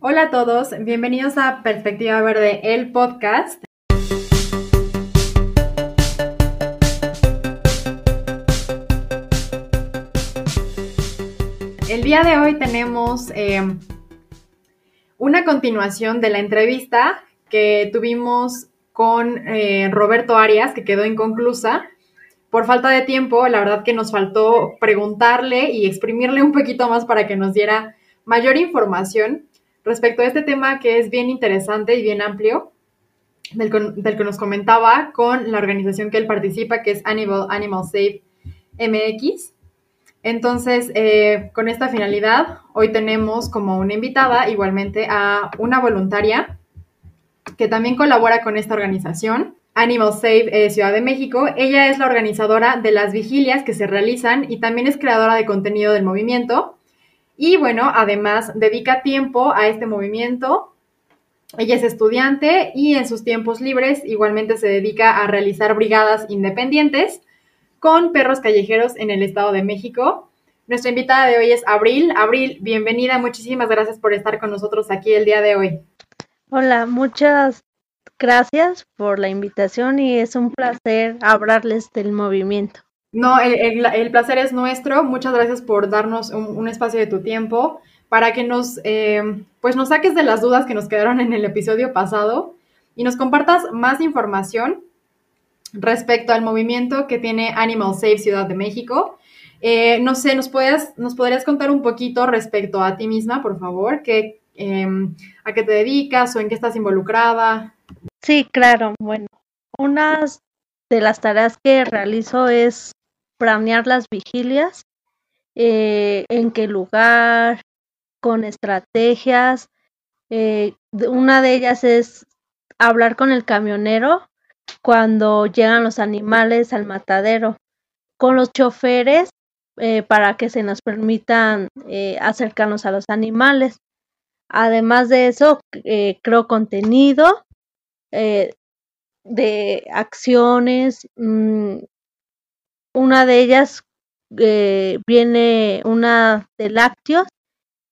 Hola a todos, bienvenidos a Perspectiva Verde, el podcast. El día de hoy tenemos eh, una continuación de la entrevista que tuvimos con eh, Roberto Arias, que quedó inconclusa. Por falta de tiempo, la verdad que nos faltó preguntarle y exprimirle un poquito más para que nos diera mayor información respecto a este tema que es bien interesante y bien amplio, del, que nos comentaba con la organización que él participa, que es Animal, Animal Safe MX. Entonces, eh, con esta finalidad, hoy tenemos como una invitada igualmente a una voluntaria que también colabora con esta organización, Animal Safe eh, Ciudad de México. Ella es la organizadora de las vigilias que se realizan y también es creadora de contenido del movimiento. Y bueno, además dedica tiempo a este movimiento. Ella es estudiante y en sus tiempos libres igualmente se dedica a realizar brigadas independientes con perros callejeros en el Estado de México. Nuestra invitada de hoy es Abril. Abril, bienvenida. Muchísimas gracias por estar con nosotros aquí el día de hoy. Hola, muchas gracias por la invitación y es un placer hablarles del movimiento. No, el, placer es nuestro. Muchas gracias por darnos un, espacio de tu tiempo para que nos, eh, pues nos saques de las dudas que nos quedaron en el episodio pasado y nos compartas más información respecto al movimiento que tiene Animal Safe Ciudad de México. Eh, no sé, ¿nos, puedes, ¿nos podrías contar un poquito respecto a ti misma, por favor? ¿Qué, em, ¿A qué te dedicas o en qué estás involucrada? Sí, claro. Bueno, una de las tareas que realizo es planear las vigilias, eh, en qué lugar, con estrategias. Eh, una de ellas es hablar con el camionero cuando llegan los animales al matadero, con los choferes eh, para que se nos permitan acercarnos a los animales. Además de eso, creo contenido de acciones, mm, una de ellas eh, viene una de lácteos,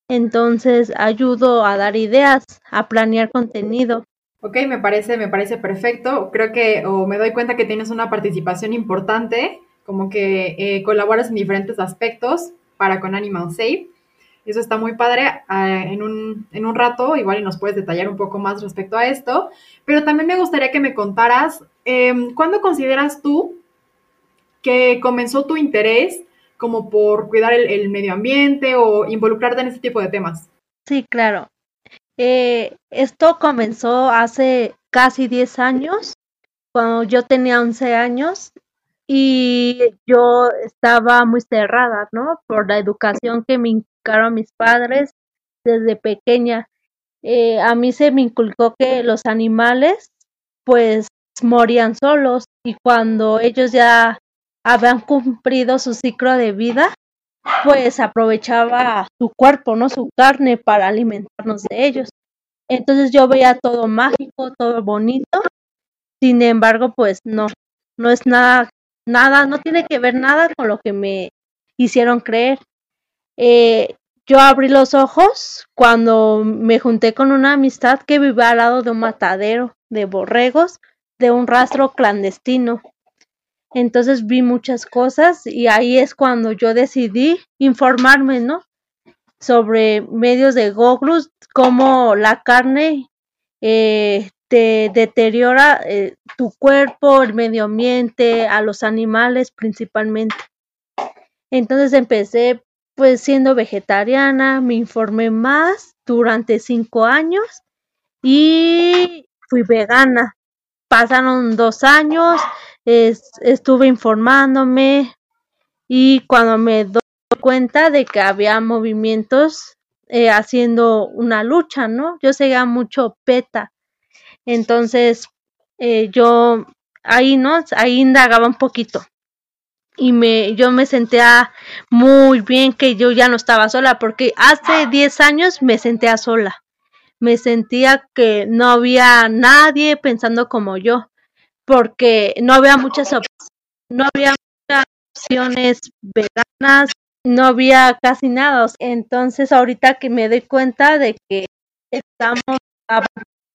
entonces ayudo a dar ideas, a planear contenido. Ok, me parece, me parece perfecto. Creo que, o me doy cuenta que tienes una participación importante, como que eh, colaboras en diferentes aspectos para con Animal Safe. Eso está muy padre. Ah, en, un, en un rato, igual y nos puedes detallar un poco más respecto a esto. Pero también me gustaría que me contaras, eh, ¿cuándo consideras tú que comenzó tu interés como por cuidar el, medio ambiente o involucrarte en este tipo de temas? Sí, claro. Eh, esto comenzó hace casi 10 años, cuando yo tenía 11 años y yo estaba muy cerrada, ¿no? Por la educación que me inculcaron mis padres desde pequeña. Eh, a mí se me inculcó que los animales pues morían solos y cuando ellos ya habían cumplido su ciclo de vida, pues aprovechaba su cuerpo, ¿no? Su carne para alimentarnos de ellos. Entonces yo veía todo mágico, todo bonito. Sin embargo, pues no, no es nada, nada, no tiene que ver nada con lo que me hicieron creer. Eh, yo abrí los ojos cuando me junté con una amistad que vivía al lado de un matadero de borregos de un rastro clandestino. Entonces vi muchas cosas y ahí es cuando yo decidí informarme, ¿no? Sobre medios de Google, cómo la carne eh, te deteriora eh, tu cuerpo, el medio ambiente, a los animales principalmente. Entonces empecé pues siendo vegetariana, me informé más durante cinco años y fui vegana. Pasaron dos años, estuve informándome y cuando me doy cuenta de que había movimientos eh, haciendo una lucha, ¿no? Yo seguía mucho PETA. Entonces, eh, yo ahí, ¿no? Ahí indagaba un poquito. Y me, yo me sentía muy bien que yo ya no estaba sola, porque hace 10 años me sentía sola. Me sentía que no había nadie pensando como yo porque no había muchas no había muchas opciones veganas, no había casi nada. Entonces ahorita que me doy cuenta de que estamos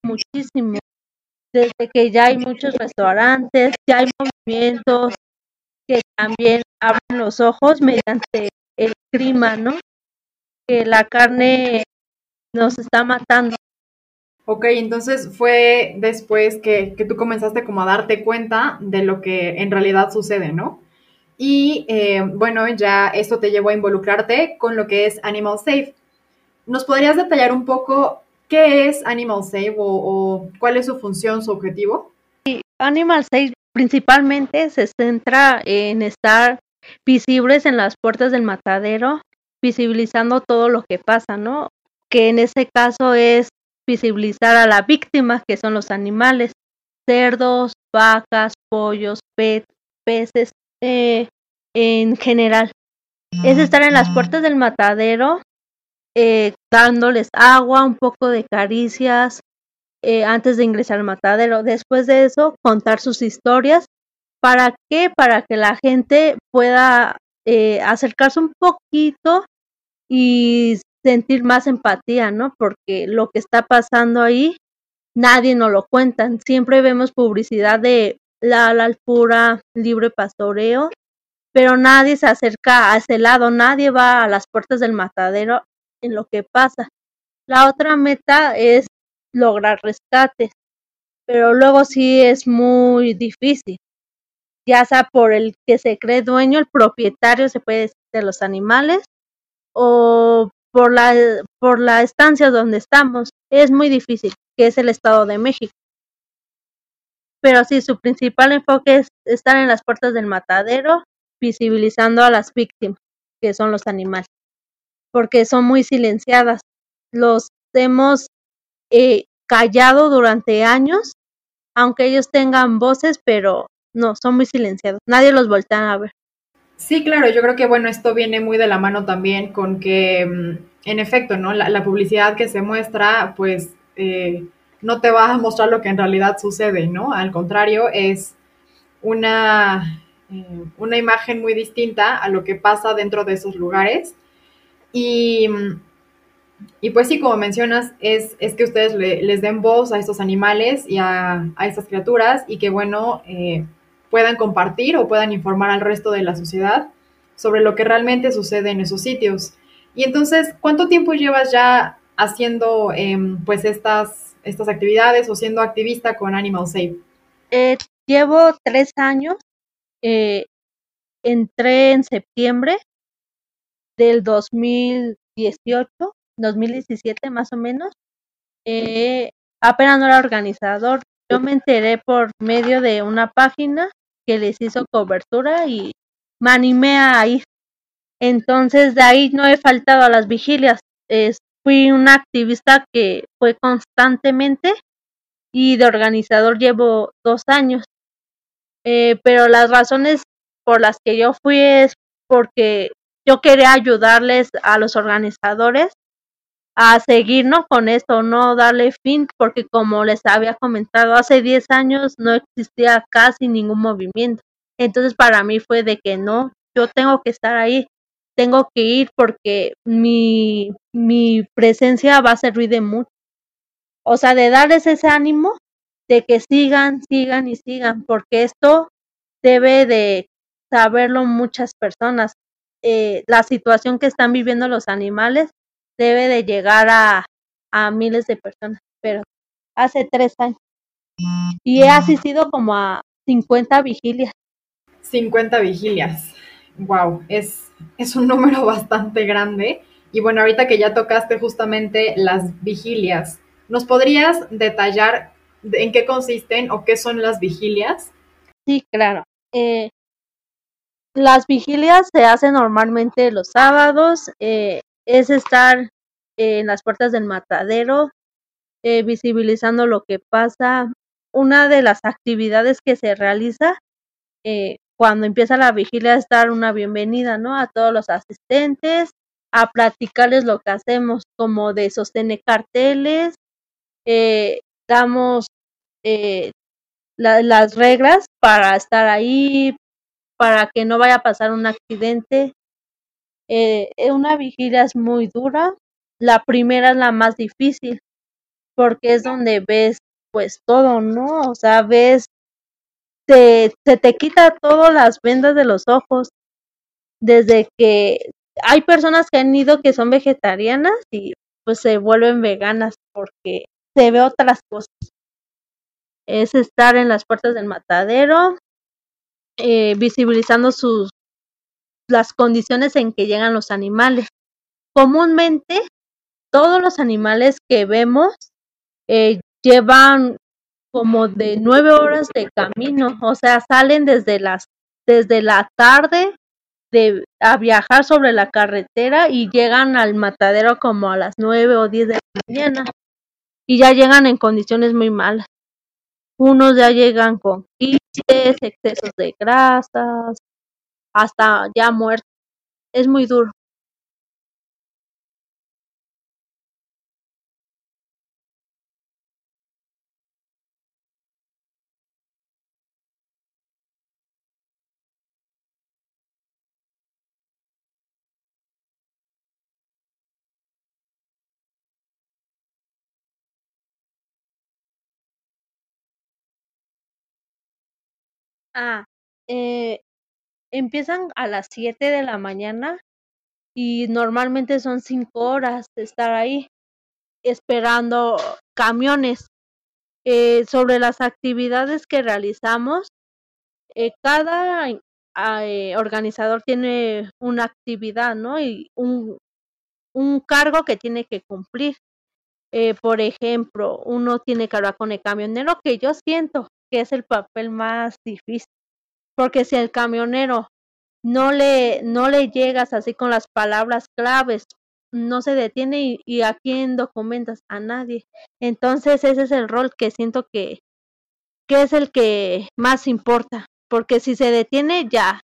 muchísimo. Desde que ya hay muchos restaurantes, ya hay movimientos que también abren los ojos mediante el clima, ¿no? Que la carne nos está matando. Ok, entonces fue después que, que, tú comenzaste como a darte cuenta de lo que en realidad sucede, ¿no? Y eh, bueno, ya esto te llevó a involucrarte con lo que es Animal Safe. ¿Nos podrías detallar un poco qué es Animal Safe o, o cuál es su función, su objetivo? Sí, Animal Safe principalmente se centra en estar visibles en las puertas del matadero, visibilizando todo lo que pasa, ¿no? Que en ese caso es visibilizar a la víctima, que son los animales, cerdos, vacas, pollos, pet, peces, eh, en general. Es estar en las puertas del matadero, eh, dándoles agua, un poco de caricias, eh, antes de ingresar al matadero. Después de eso, contar sus historias. ¿Para qué? Para que la gente pueda eh, acercarse un poquito y sentir más empatía, ¿no? Porque lo que está pasando ahí, nadie nos lo cuentan. Siempre vemos publicidad de la, alpura, libre pastoreo, pero nadie se acerca a ese lado, nadie va a las puertas del matadero en lo que pasa. La otra meta es lograr rescates, pero luego sí es muy difícil, ya sea por el que se cree dueño, el propietario se puede decir de los animales, o por la, por la estancia donde estamos. Es muy difícil, que es el Estado de México. Pero sí, su principal enfoque es estar en las puertas del matadero, visibilizando a las víctimas, que son los animales, porque son muy silenciadas. Los hemos eh, callado durante años, aunque ellos tengan voces, pero no, son muy silenciados. Nadie los voltea a ver. Sí, claro, yo creo que bueno, esto viene muy de la mano también con que, en efecto, ¿no? La, la publicidad que se muestra, pues, eh, no te va a mostrar lo que en realidad sucede, ¿no? Al contrario, es una, eh, una imagen muy distinta a lo que pasa dentro de esos lugares. Y, y pues sí, como mencionas, es, es que ustedes le, les den voz a estos animales y a, a estas criaturas y que, bueno, eh, puedan compartir o puedan informar al resto de la sociedad sobre lo que realmente sucede en esos sitios. Y entonces, ¿cuánto tiempo llevas ya haciendo eh, pues estas, estas actividades o siendo activista con Animal Safe? Eh, llevo tres años. Eh, entré en septiembre del 2018, 2017 más o menos. Eh, apenas no era organizador. Yo me enteré por medio de una página que les hizo cobertura y me animé a ir. Entonces de ahí no he faltado a las vigilias. Fui una activista que fue constantemente y de organizador llevo dos años. Eh, pero las razones por las que yo fui es porque yo quería ayudarles a los organizadores a seguir ¿no? con esto, no darle fin, porque como les había comentado, hace 10 años no existía casi ningún movimiento. Entonces para mí fue de que no, yo tengo que estar ahí, tengo que ir porque mi, mi presencia va a servir de mucho. O sea, de darles ese ánimo de que sigan, sigan y sigan, porque esto debe de saberlo muchas personas. Eh, la situación que están viviendo los animales debe de llegar a, a miles de personas, pero hace tres años. Y he asistido como a 50 vigilias. 50 vigilias. Wow, es, es un número bastante grande. Y bueno, ahorita que ya tocaste justamente las vigilias, ¿nos podrías detallar en qué consisten o qué son las vigilias? Sí, claro. Eh, las vigilias se hacen normalmente los sábados. Eh, es estar en las puertas del matadero, eh, visibilizando lo que pasa. Una de las actividades que se realiza eh, cuando empieza la vigilia es dar una bienvenida, ¿no? A todos los asistentes, a platicarles lo que hacemos, como de sostener carteles, eh, damos eh, la, las reglas para estar ahí, para que no vaya a pasar un accidente. Eh, una vigilia es muy dura. La primera es la más difícil porque es donde ves pues todo, ¿no? O sea, ves, se te quita todas las vendas de los ojos, desde que hay personas que han ido que son vegetarianas y pues se vuelven veganas porque se ve otras cosas. Es estar en las puertas del matadero, eh, visibilizando sus las condiciones en que llegan los animales. Comúnmente, todos los animales que vemos eh, llevan como de nueve horas de camino, o sea, salen desde las desde la tarde de a viajar sobre la carretera y llegan al matadero como a las nueve o diez de la mañana y ya llegan en condiciones muy malas. Unos ya llegan con quistes, excesos de grasas, hasta ya muertos. Es muy duro. Ah, eh, empiezan a las 7 de la mañana y normalmente son 5 horas de estar ahí esperando camiones. Eh, sobre las actividades que realizamos, eh, cada eh, organizador tiene una actividad, ¿no? Y un cargo que tiene que cumplir. Eh, por ejemplo, uno tiene que hablar con el camionero, que yo siento que es el papel más difícil, porque si el camionero no le, no le llegas así con las palabras claves, no se detiene y, a quién documentas, a nadie. Entonces ese es el rol que siento que, que es el que más importa, porque si se detiene ya,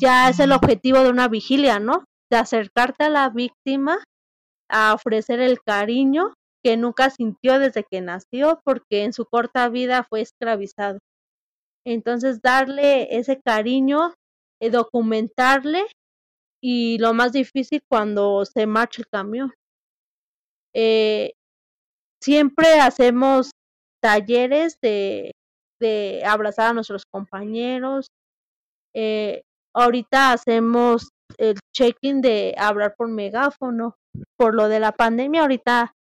ya es el objetivo de una vigilia, ¿no? De acercarte a la víctima, a ofrecer el cariño que nunca sintió desde que nació porque en su corta vida fue esclavizado. Entonces darle ese cariño, eh, documentarle y lo más difícil cuando se marcha el camión. Eh, siempre hacemos talleres de, de abrazar a nuestros compañeros. Eh, ahorita hacemos el check-in de hablar por megáfono. Por lo de la pandemia, ahorita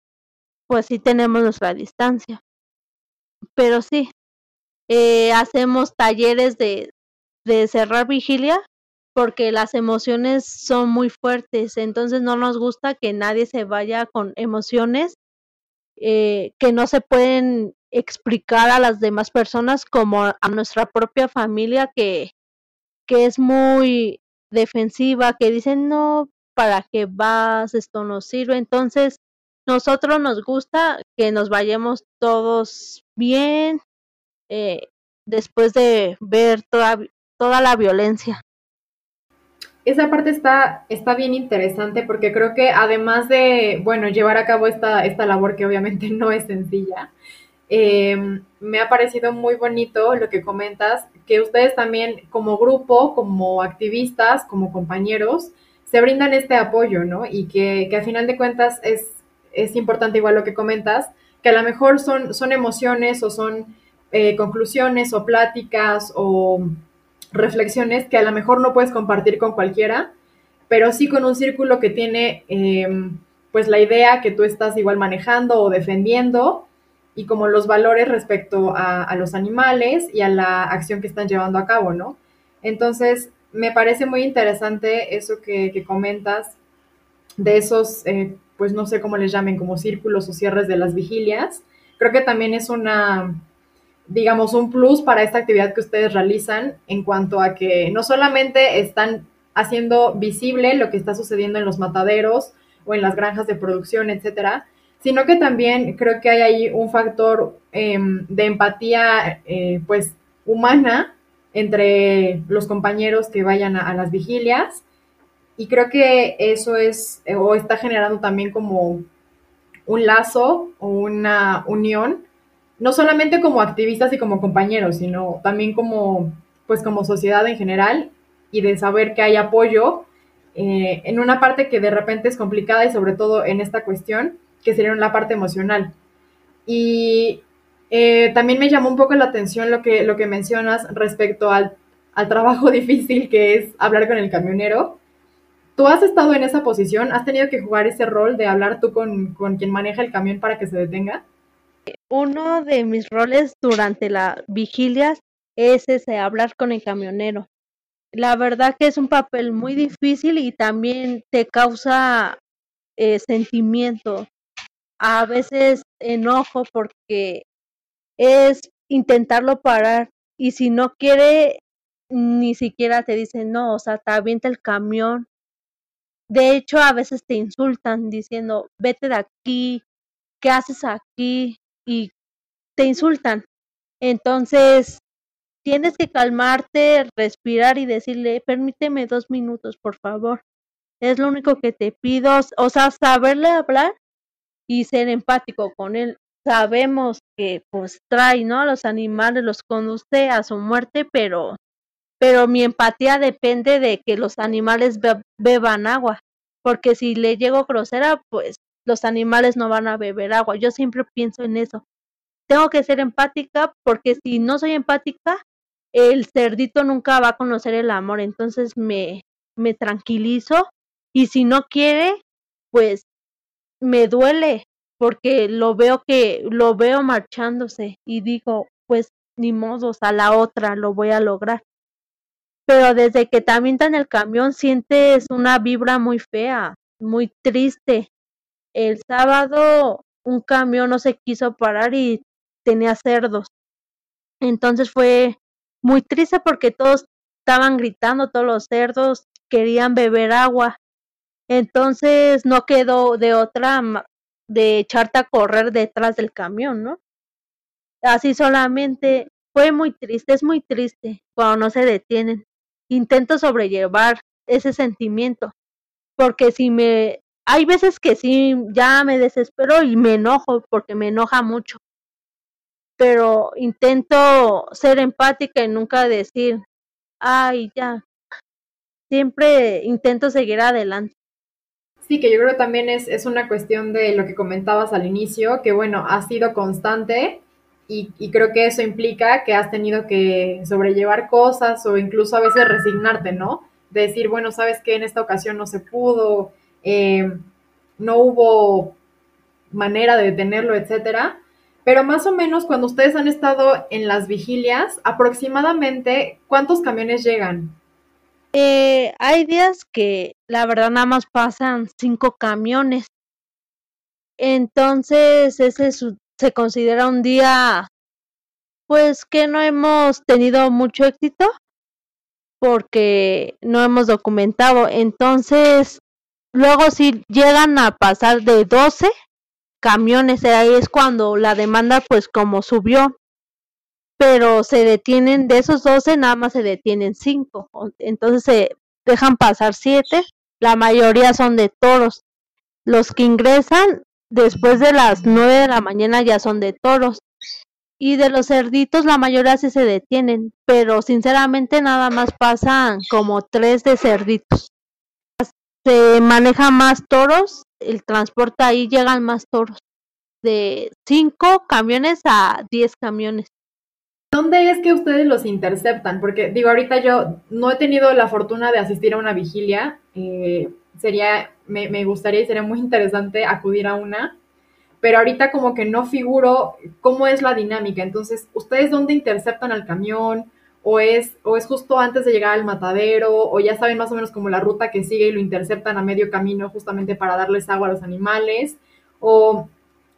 pues sí tenemos nuestra distancia. Pero sí, eh, hacemos talleres de, de cerrar vigilia porque las emociones son muy fuertes, entonces no nos gusta que nadie se vaya con emociones eh, que no se pueden explicar a las demás personas como a nuestra propia familia que, que es muy defensiva, que dicen no, para qué vas, esto no sirve, entonces nosotros nos gusta que nos vayamos todos bien eh, después de ver toda, toda la violencia. Esa parte está, está bien interesante porque creo que además de, bueno, llevar a cabo esta, esta labor que obviamente no es sencilla, eh, me ha parecido muy bonito lo que comentas, que ustedes también como grupo, como activistas, como compañeros, se brindan este apoyo, ¿no? Y que, que a final de cuentas es es importante igual lo que comentas, que a lo mejor son, son emociones o son eh, conclusiones o pláticas o reflexiones que a lo mejor no puedes compartir con cualquiera, pero sí con un círculo que tiene em, pues la idea que tú estás igual manejando o defendiendo y como los valores respecto a, los animales y a la acción que están llevando a cabo, ¿no? Entonces, me parece muy interesante eso que, comentas de esos eh, pues no sé cómo les llamen, como círculos o cierres de las vigilias. Creo que también es una, digamos, un plus para esta actividad que ustedes realizan en cuanto a que no solamente están haciendo visible lo que está sucediendo en los mataderos o en las granjas de producción, etcétera, sino que también creo que hay ahí un factor em, de empatía, eh, pues, humana entre los compañeros que vayan a las vigilias y creo que eso es, eh, o está generando también como un lazo o una unión, no solamente como activistas y como compañeros, sino también como, pues como sociedad en general y de saber que hay apoyo eh, en una parte que de repente es complicada y sobre todo en esta cuestión, que sería la parte emocional. Y eh, también me llamó un poco la atención lo que, lo que mencionas respecto al, al trabajo difícil que es hablar con el camionero. ¿Tú has estado en esa posición? ¿Has tenido que jugar ese rol de hablar tú con, con quien maneja el camión para que se detenga? Uno de mis roles durante las vigilias es ese, hablar con el camionero. La verdad que es un papel muy difícil y también te causa eh, sentimiento, a veces enojo porque es intentarlo parar y si no quiere ni siquiera te dicen no, o sea, te avienta el camión. De hecho, a veces te insultan diciendo, vete de aquí, ¿qué haces aquí? Y te insultan. Entonces, tienes que calmarte, respirar y decirle, permíteme dos minutos, por favor. Es lo único que te pido, o sea, saberle hablar y ser empático con él. Sabemos que pues trae, ¿no? A los animales, los conduce a su muerte, pero pero mi empatía depende de que los animales beban agua, porque si le llego grosera, pues los animales no van a beber agua. Yo siempre pienso en eso. Tengo que ser empática porque si no soy empática, el cerdito nunca va a conocer el amor, entonces me, me tranquilizo y si no quiere, pues me duele porque lo veo que lo veo marchándose y digo, pues ni modos, a la otra lo voy a lograr. Pero desde que también en el camión sientes una vibra muy fea, muy triste. El sábado un camión no se quiso parar y tenía cerdos. Entonces fue muy triste porque todos estaban gritando, todos los cerdos querían beber agua. Entonces no quedó de otra de echarte a correr detrás del camión, ¿no? Así solamente fue muy triste, es muy triste cuando no se detienen. Intento sobrellevar ese sentimiento, porque si me hay veces que sí ya me desespero y me enojo porque me enoja mucho. Pero intento ser empática y nunca decir, ay, ya. Siempre intento seguir adelante. Sí, que yo creo también es, es una cuestión de lo que comentabas al inicio, que bueno, ha sido constante y, y, creo que eso implica que has tenido que sobrellevar cosas o incluso a veces resignarte, ¿no? De decir, bueno, sabes que en esta ocasión no se pudo, eh, no hubo manera de detenerlo, etcétera. Pero más o menos cuando ustedes han estado en las vigilias, aproximadamente, ¿cuántos camiones llegan? Eh, hay días que la verdad nada más pasan cinco camiones. Entonces ese se considera un día pues que no hemos tenido mucho éxito porque no hemos documentado. Entonces luego si llegan a pasar de 12 camiones, ahí es cuando la demanda pues como subió pero se detienen, de esos 12 nada más se detienen 5, entonces se dejan pasar 7, la mayoría son de toros. Los que ingresan después de las 9 de la mañana ya son de toros. Y de los cerditos la mayoría sí se detienen, pero sinceramente nada más pasan como 3 de cerditos. Se maneja más toros, el transporte ahí llegan más toros, de 5 camiones a 10 camiones. ¿Dónde es que ustedes los interceptan? Porque digo, ahorita yo no he tenido la fortuna de asistir a una vigilia. Eh, sería, me, gustaría y sería muy interesante acudir a una. Pero ahorita como que no figuro cómo es la dinámica. Entonces, ¿ustedes dónde interceptan al camión? ¿O es, o es justo antes de llegar al matadero? ¿O ya saben más o menos como la ruta que sigue y lo interceptan a medio camino justamente para darles agua a los animales? O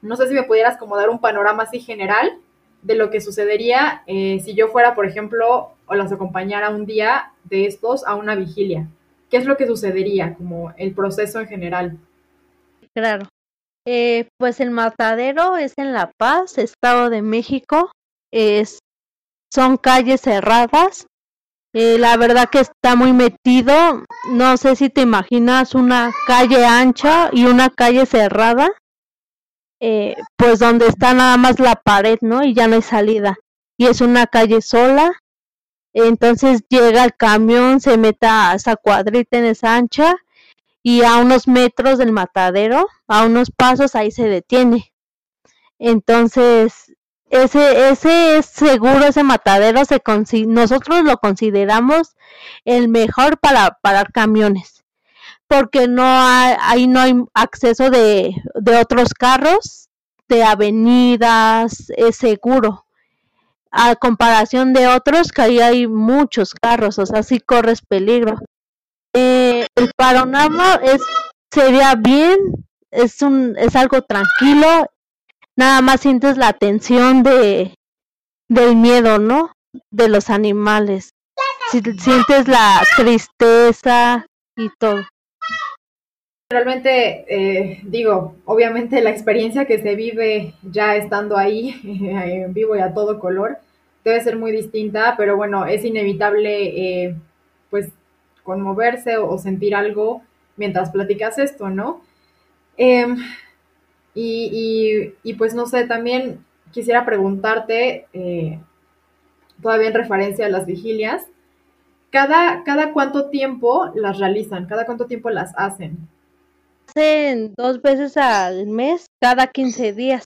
no sé si me pudieras como dar un panorama así general de lo que sucedería eh, si yo fuera, por ejemplo, o las acompañara un día de estos a una vigilia. ¿Qué es lo que sucedería, como el proceso en general? Claro. Eh, pues el matadero es en La Paz, Estado de México. Es, son calles cerradas. Eh, la verdad que está muy metido. No sé si te imaginas una calle ancha y una calle cerrada eh, pues donde está nada más la pared, ¿no? Y ya no hay salida. Y es una calle sola. Entonces llega el camión, se mete a esa cuadrita en esa ancha y a unos metros del matadero, a unos pasos, ahí se detiene. Entonces, ese, ese es seguro, ese matadero, se nosotros lo consideramos el mejor para parar camiones, porque no hay, ahí no hay acceso de, de otros carros, de avenidas, es seguro. A comparación de otros, que ahí hay muchos carros, o sea, sí corres peligro. Eh, el panorama es, sería bien, es, un, es algo tranquilo, nada más sientes la tensión de del miedo, ¿no? De los animales. sientes la tristeza y todo. Realmente, eh, digo, obviamente la experiencia que se vive ya estando ahí en vivo y a todo color debe ser muy distinta, pero bueno, es inevitable eh, pues conmoverse o, sentir algo mientras platicas esto, ¿no? Em, y, y, pues no sé, también quisiera preguntarte, eh, todavía en referencia a las vigilias, ¿cada, ¿cada cuánto tiempo las realizan? ¿Cada cuánto tiempo las hacen? Hacen dos veces al mes, cada 15 días.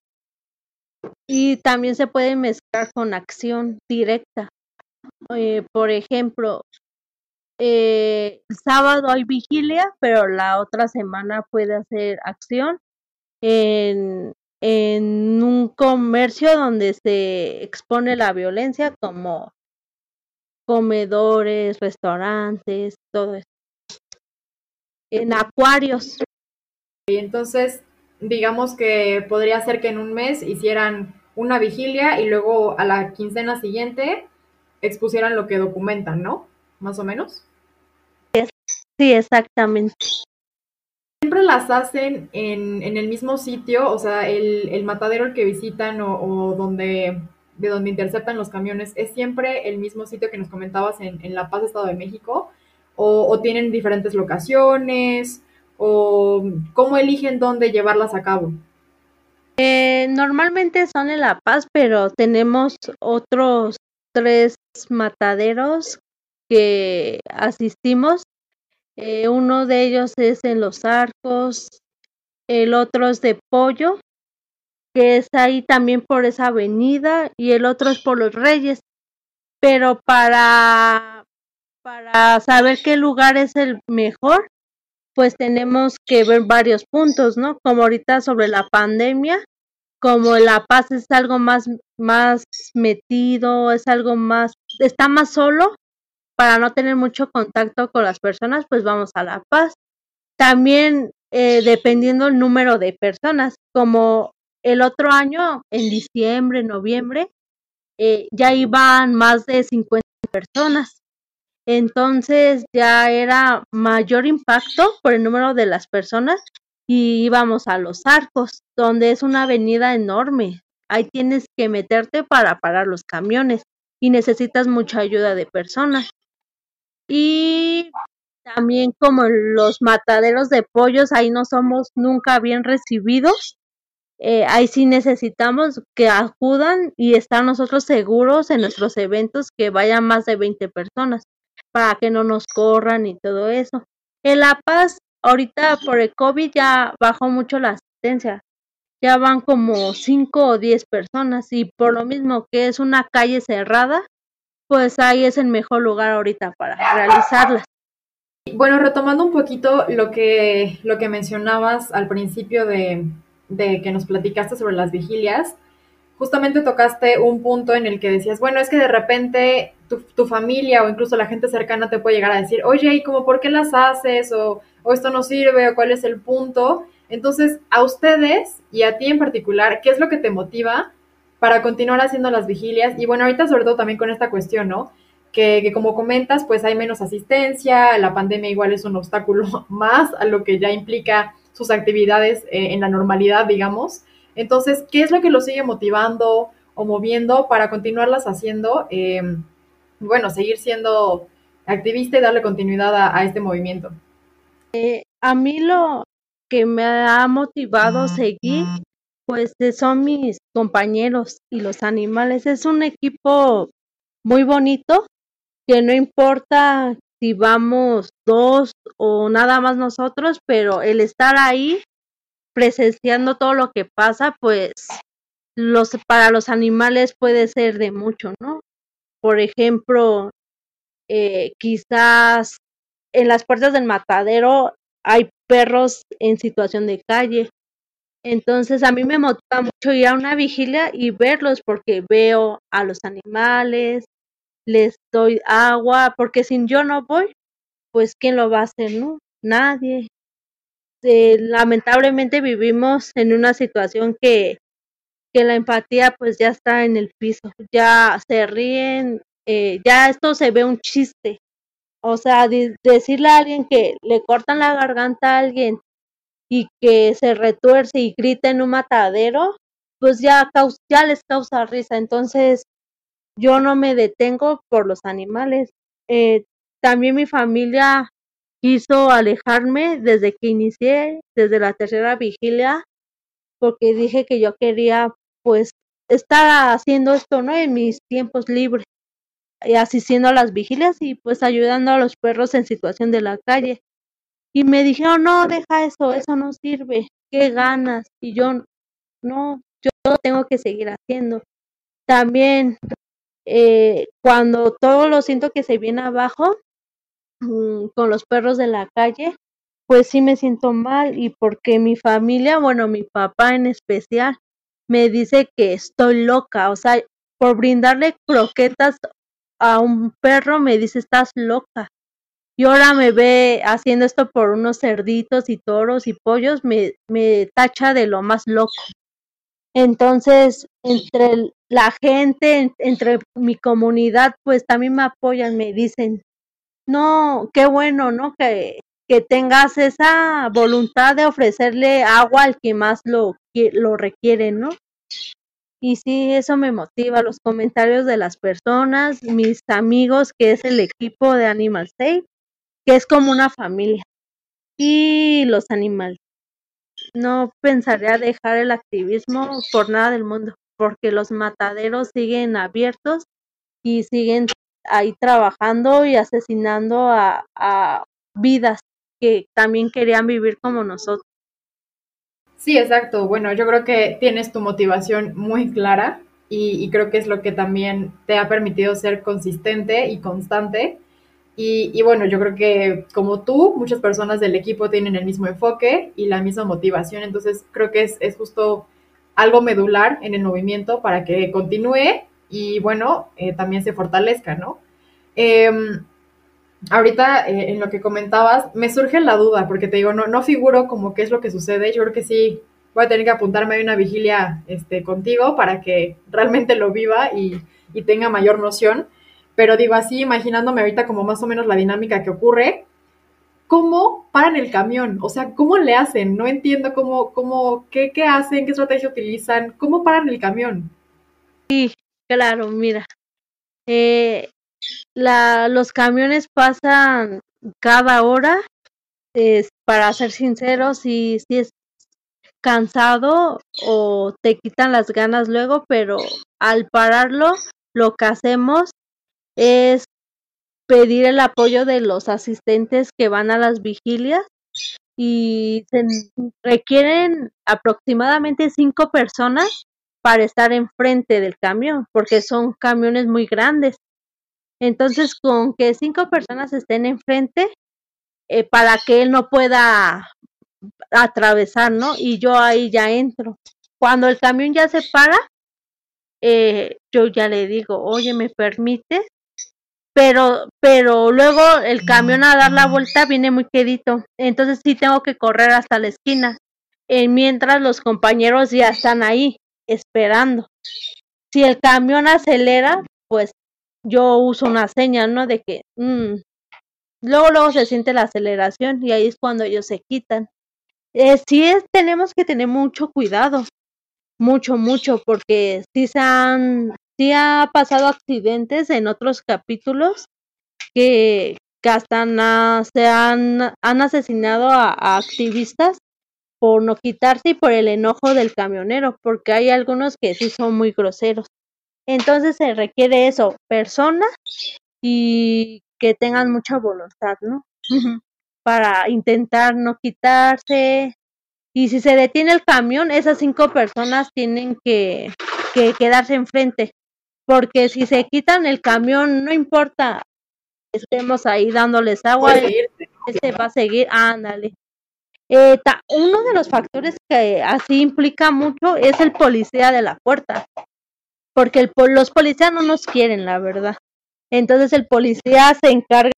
Y también se puede mezclar con acción directa. Eh, por ejemplo, eh, el sábado hay vigilia, pero la otra semana puede hacer acción en, en un comercio donde se expone la violencia como comedores, restaurantes, todo eso. En acuarios. Y entonces, digamos que podría ser que en un mes hicieran una vigilia y luego a la quincena siguiente expusieran lo que documentan, ¿no? Más o menos. Sí, exactamente siempre las hacen en, en, el mismo sitio, o sea, el, el matadero el que visitan o, donde de donde interceptan los camiones, ¿es siempre el mismo sitio que nos comentabas en, en La Paz, Estado de México? ¿O, tienen diferentes locaciones? ¿O cómo eligen dónde llevarlas a cabo? Eh, normalmente son en La Paz, pero tenemos otros tres mataderos que asistimos eh, uno de ellos es en Los Arcos, el otro es de Pollo, que es ahí también por esa avenida, y el otro es por Los Reyes. Pero para, para saber qué lugar es el mejor, pues tenemos que ver varios puntos, ¿no? Como ahorita sobre la pandemia, como La Paz es algo más, más metido, es algo más, está más solo, para no tener mucho contacto con las personas, pues vamos a La Paz. También eh, dependiendo el número de personas, como el otro año, en diciembre, noviembre, eh, ya iban más de 50 personas. Entonces ya era mayor impacto por el número de las personas y íbamos a los arcos, donde es una avenida enorme. Ahí tienes que meterte para parar los camiones y necesitas mucha ayuda de personas. Y también como los mataderos de pollos, ahí no somos nunca bien recibidos. Eh, ahí sí necesitamos que acudan y estar nosotros seguros en nuestros eventos que vayan más de 20 personas para que no nos corran y todo eso. En La Paz, ahorita por el COVID ya bajó mucho la asistencia. Ya van como 5 o 10 personas y por lo mismo que es una calle cerrada, pues ahí es el mejor lugar ahorita para realizarlas. Bueno, retomando un poquito lo que, lo que mencionabas al principio de, que nos platicaste sobre las vigilias, justamente tocaste un punto en el que decías, bueno, es que de repente tu, familia o incluso la gente cercana te puede llegar a decir, oye, ¿y cómo por qué las haces? O, o esto no sirve, o cuál es el punto. Entonces, a ustedes y a ti en particular, ¿qué es lo que te motiva para continuar haciendo las vigilias. Y bueno, ahorita sobre todo también con esta cuestión, ¿no? Que, como comentas, pues hay menos asistencia, la pandemia igual es un obstáculo más a lo que ya implica sus actividades eh, en la normalidad, digamos. Entonces, ¿qué es lo que los sigue motivando o moviendo para continuarlas haciendo? Em, bueno, seguir siendo activista y darle continuidad a, este movimiento. Eh, a mí lo que me ha motivado a seguir pues eh, son mis compañeros y los animales. Es un equipo muy bonito que no importa si vamos dos o nada más nosotros, pero el estar ahí presenciando todo lo que pasa, pues los, para los animales puede ser de mucho, ¿no? Por ejemplo, eh, quizás en las puertas del matadero hay perros en situación de calle. Entonces a mí me motiva mucho ir a una vigilia y verlos porque veo a los animales, les doy agua, porque si yo no voy, pues ¿quién lo va a hacer? No, nadie. Eh, lamentablemente vivimos en una situación que, que la empatía pues ya está en el piso, ya se ríen, eh, ya esto se ve un chiste. O sea, decirle a alguien que le cortan la garganta a alguien y que se retuerce y grita en un matadero, pues ya, ya les causa risa. Entonces, yo no me detengo por los animales. Eh, también mi familia quiso alejarme desde que inicié, desde la tercera vigilia, porque dije que yo quería pues estar haciendo esto, ¿no? En mis tiempos libres, y asistiendo a las vigilias y pues ayudando a los perros en situación de la calle. Y me dijeron, no, deja eso, eso no sirve, qué ganas. Y yo, no, yo tengo que seguir haciendo. También eh, cuando todo lo siento que se viene abajo mm, con los perros de la calle, pues sí me siento mal y porque mi familia, bueno, mi papá en especial, me dice que estoy loca, o sea, por brindarle croquetas a un perro me dice estás loca. Y ahora me ve haciendo esto por unos cerditos y toros y pollos, me, me tacha de lo más loco. Entonces, entre la gente, entre mi comunidad, pues también me apoyan, me dicen, no, qué bueno, ¿no? Que, que tengas esa voluntad de ofrecerle agua al que más lo, lo requiere, ¿no? Y sí, eso me motiva, los comentarios de las personas, mis amigos, que es el equipo de Animal Safe, que es como una familia, y los animales. No pensaría dejar el activismo por nada del mundo, porque los mataderos siguen abiertos y siguen ahí trabajando y asesinando a, a vidas que también querían vivir como nosotros. Sí, exacto. Bueno, yo creo que tienes tu motivación muy clara y, creo que es lo que también te ha permitido ser consistente y constante. Y, bueno, yo creo que como tú, muchas personas del equipo tienen el mismo enfoque y la misma motivación. Entonces, creo que es, justo algo medular en el movimiento para que continúe y bueno, eh, también se fortalezca, ¿no? Em, ahorita eh, en lo que comentabas, me surge la duda, porque te digo, no, no figuro como qué es lo que sucede. Yo creo que sí voy a tener que apuntarme a una vigilia este, contigo para que realmente lo viva y, y tenga mayor noción. Pero digo así, imaginándome ahorita como más o menos la dinámica que ocurre, ¿cómo paran el camión? O sea, ¿cómo le hacen? No entiendo cómo, cómo, qué, qué hacen, qué estrategia utilizan, ¿cómo paran el camión? Sí, claro, mira. Eh, la, los camiones pasan cada hora, es, para ser sinceros, y si es cansado o te quitan las ganas luego, pero al pararlo, lo que hacemos es pedir el apoyo de los asistentes que van a las vigilias y se requieren aproximadamente cinco personas para estar enfrente del camión, porque son camiones muy grandes. Entonces, con que cinco personas estén enfrente, eh, para que él no pueda atravesar, ¿no? Y yo ahí ya entro. Cuando el camión ya se para, eh, yo ya le digo, oye, ¿me permite? Pero, pero luego el camión a dar la vuelta viene muy quedito. Entonces sí tengo que correr hasta la esquina. Eh, mientras los compañeros ya están ahí, esperando. Si el camión acelera, pues yo uso una seña, ¿no? De que mm, luego, luego se siente la aceleración y ahí es cuando ellos se quitan. Eh, sí es, tenemos que tener mucho cuidado, mucho, mucho, porque sí se han, sí ha pasado accidentes en otros capítulos que, que hasta se han, han asesinado a activistas por no quitarse y por el enojo del camionero, porque hay algunos que sí son muy groseros. Entonces se requiere eso, personas y que tengan mucha voluntad, ¿no? Para intentar no quitarse Y si se detiene el camión, esas cinco personas tienen que, que quedarse enfrente. Porque si se quitan el camión, no importa, estemos ahí dándoles agua, este va a seguir, ándale. Eh, uno de los factores que así implica mucho es el policía de la puerta, porque el, los policías no nos quieren, la verdad. Entonces el policía se encarga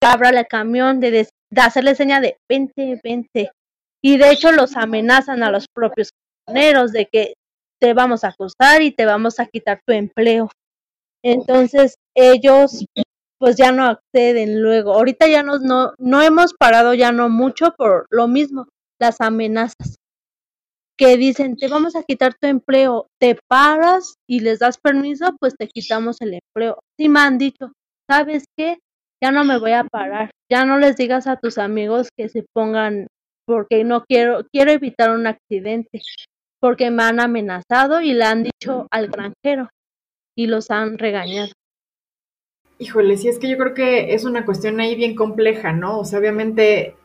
de abra el camión, de, hacerle señal de vente, vente. Y de hecho los amenazan a los propios camioneros de que te vamos a acusar y te vamos a quitar tu empleo. Entonces ellos pues ya no acceden luego. Ahorita ya no, no, no hemos parado ya no mucho por lo mismo, las amenazas que dicen, te vamos a quitar tu empleo, te paras y les das permiso, pues te quitamos el empleo. Sí me han dicho, ¿sabes qué? Ya no me voy a parar, ya no les digas a tus amigos que se pongan, porque no quiero, quiero evitar un accidente, porque me han amenazado y le han dicho al granjero y los han regañado. Híjole, sí, es que yo creo que es una cuestión ahí bien compleja, ¿no? O sea, obviamente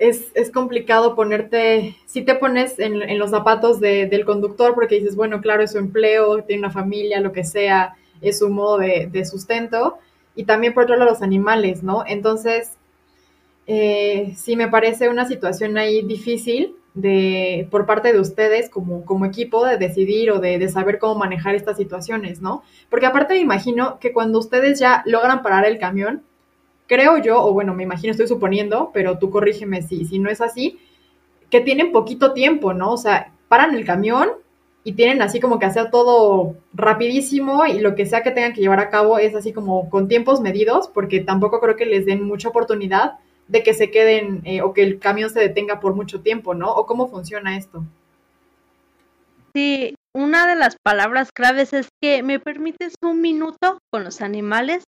es, es complicado ponerte, si te pones en, los zapatos del conductor porque dices, bueno, claro, es su empleo, tiene una familia, lo que sea, es su modo de, sustento, y también por otro lado los animales, ¿no? Entonces, eh, sí me parece una situación ahí difícil de, por parte de ustedes como, como equipo de decidir o de, de, saber cómo manejar estas situaciones, ¿no? Porque aparte me imagino que cuando ustedes ya logran parar el camión, creo yo, o bueno, me imagino, estoy suponiendo, pero tú corrígeme si, si no es así, que tienen poquito tiempo, ¿no? O sea, paran el camión y tienen así como que hacer todo rapidísimo y lo que sea que tengan que llevar a cabo es así como con tiempos medidos, porque tampoco creo que les den mucha oportunidad de que se queden eh, o que el camión se detenga por mucho tiempo, ¿no? ¿O cómo funciona esto? Sí, una de las palabras claves es que me permites un minuto con los animales,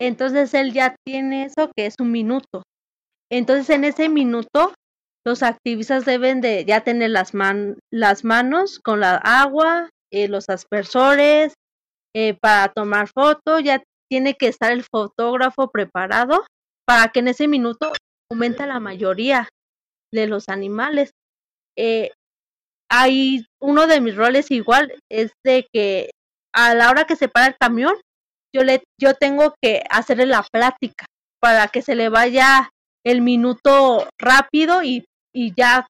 entonces él ya tiene eso que es un minuto. Entonces en ese minuto los activistas deben de ya tener las, man las manos con la agua, eh, los aspersores, eh, para tomar foto, ya tiene que estar el fotógrafo preparado para que en ese minuto aumenta la mayoría de los animales. Eh, hay uno de mis roles igual es de que a la hora que se para el camión, yo le yo tengo que hacerle la plática para que se le vaya el minuto rápido y, y ya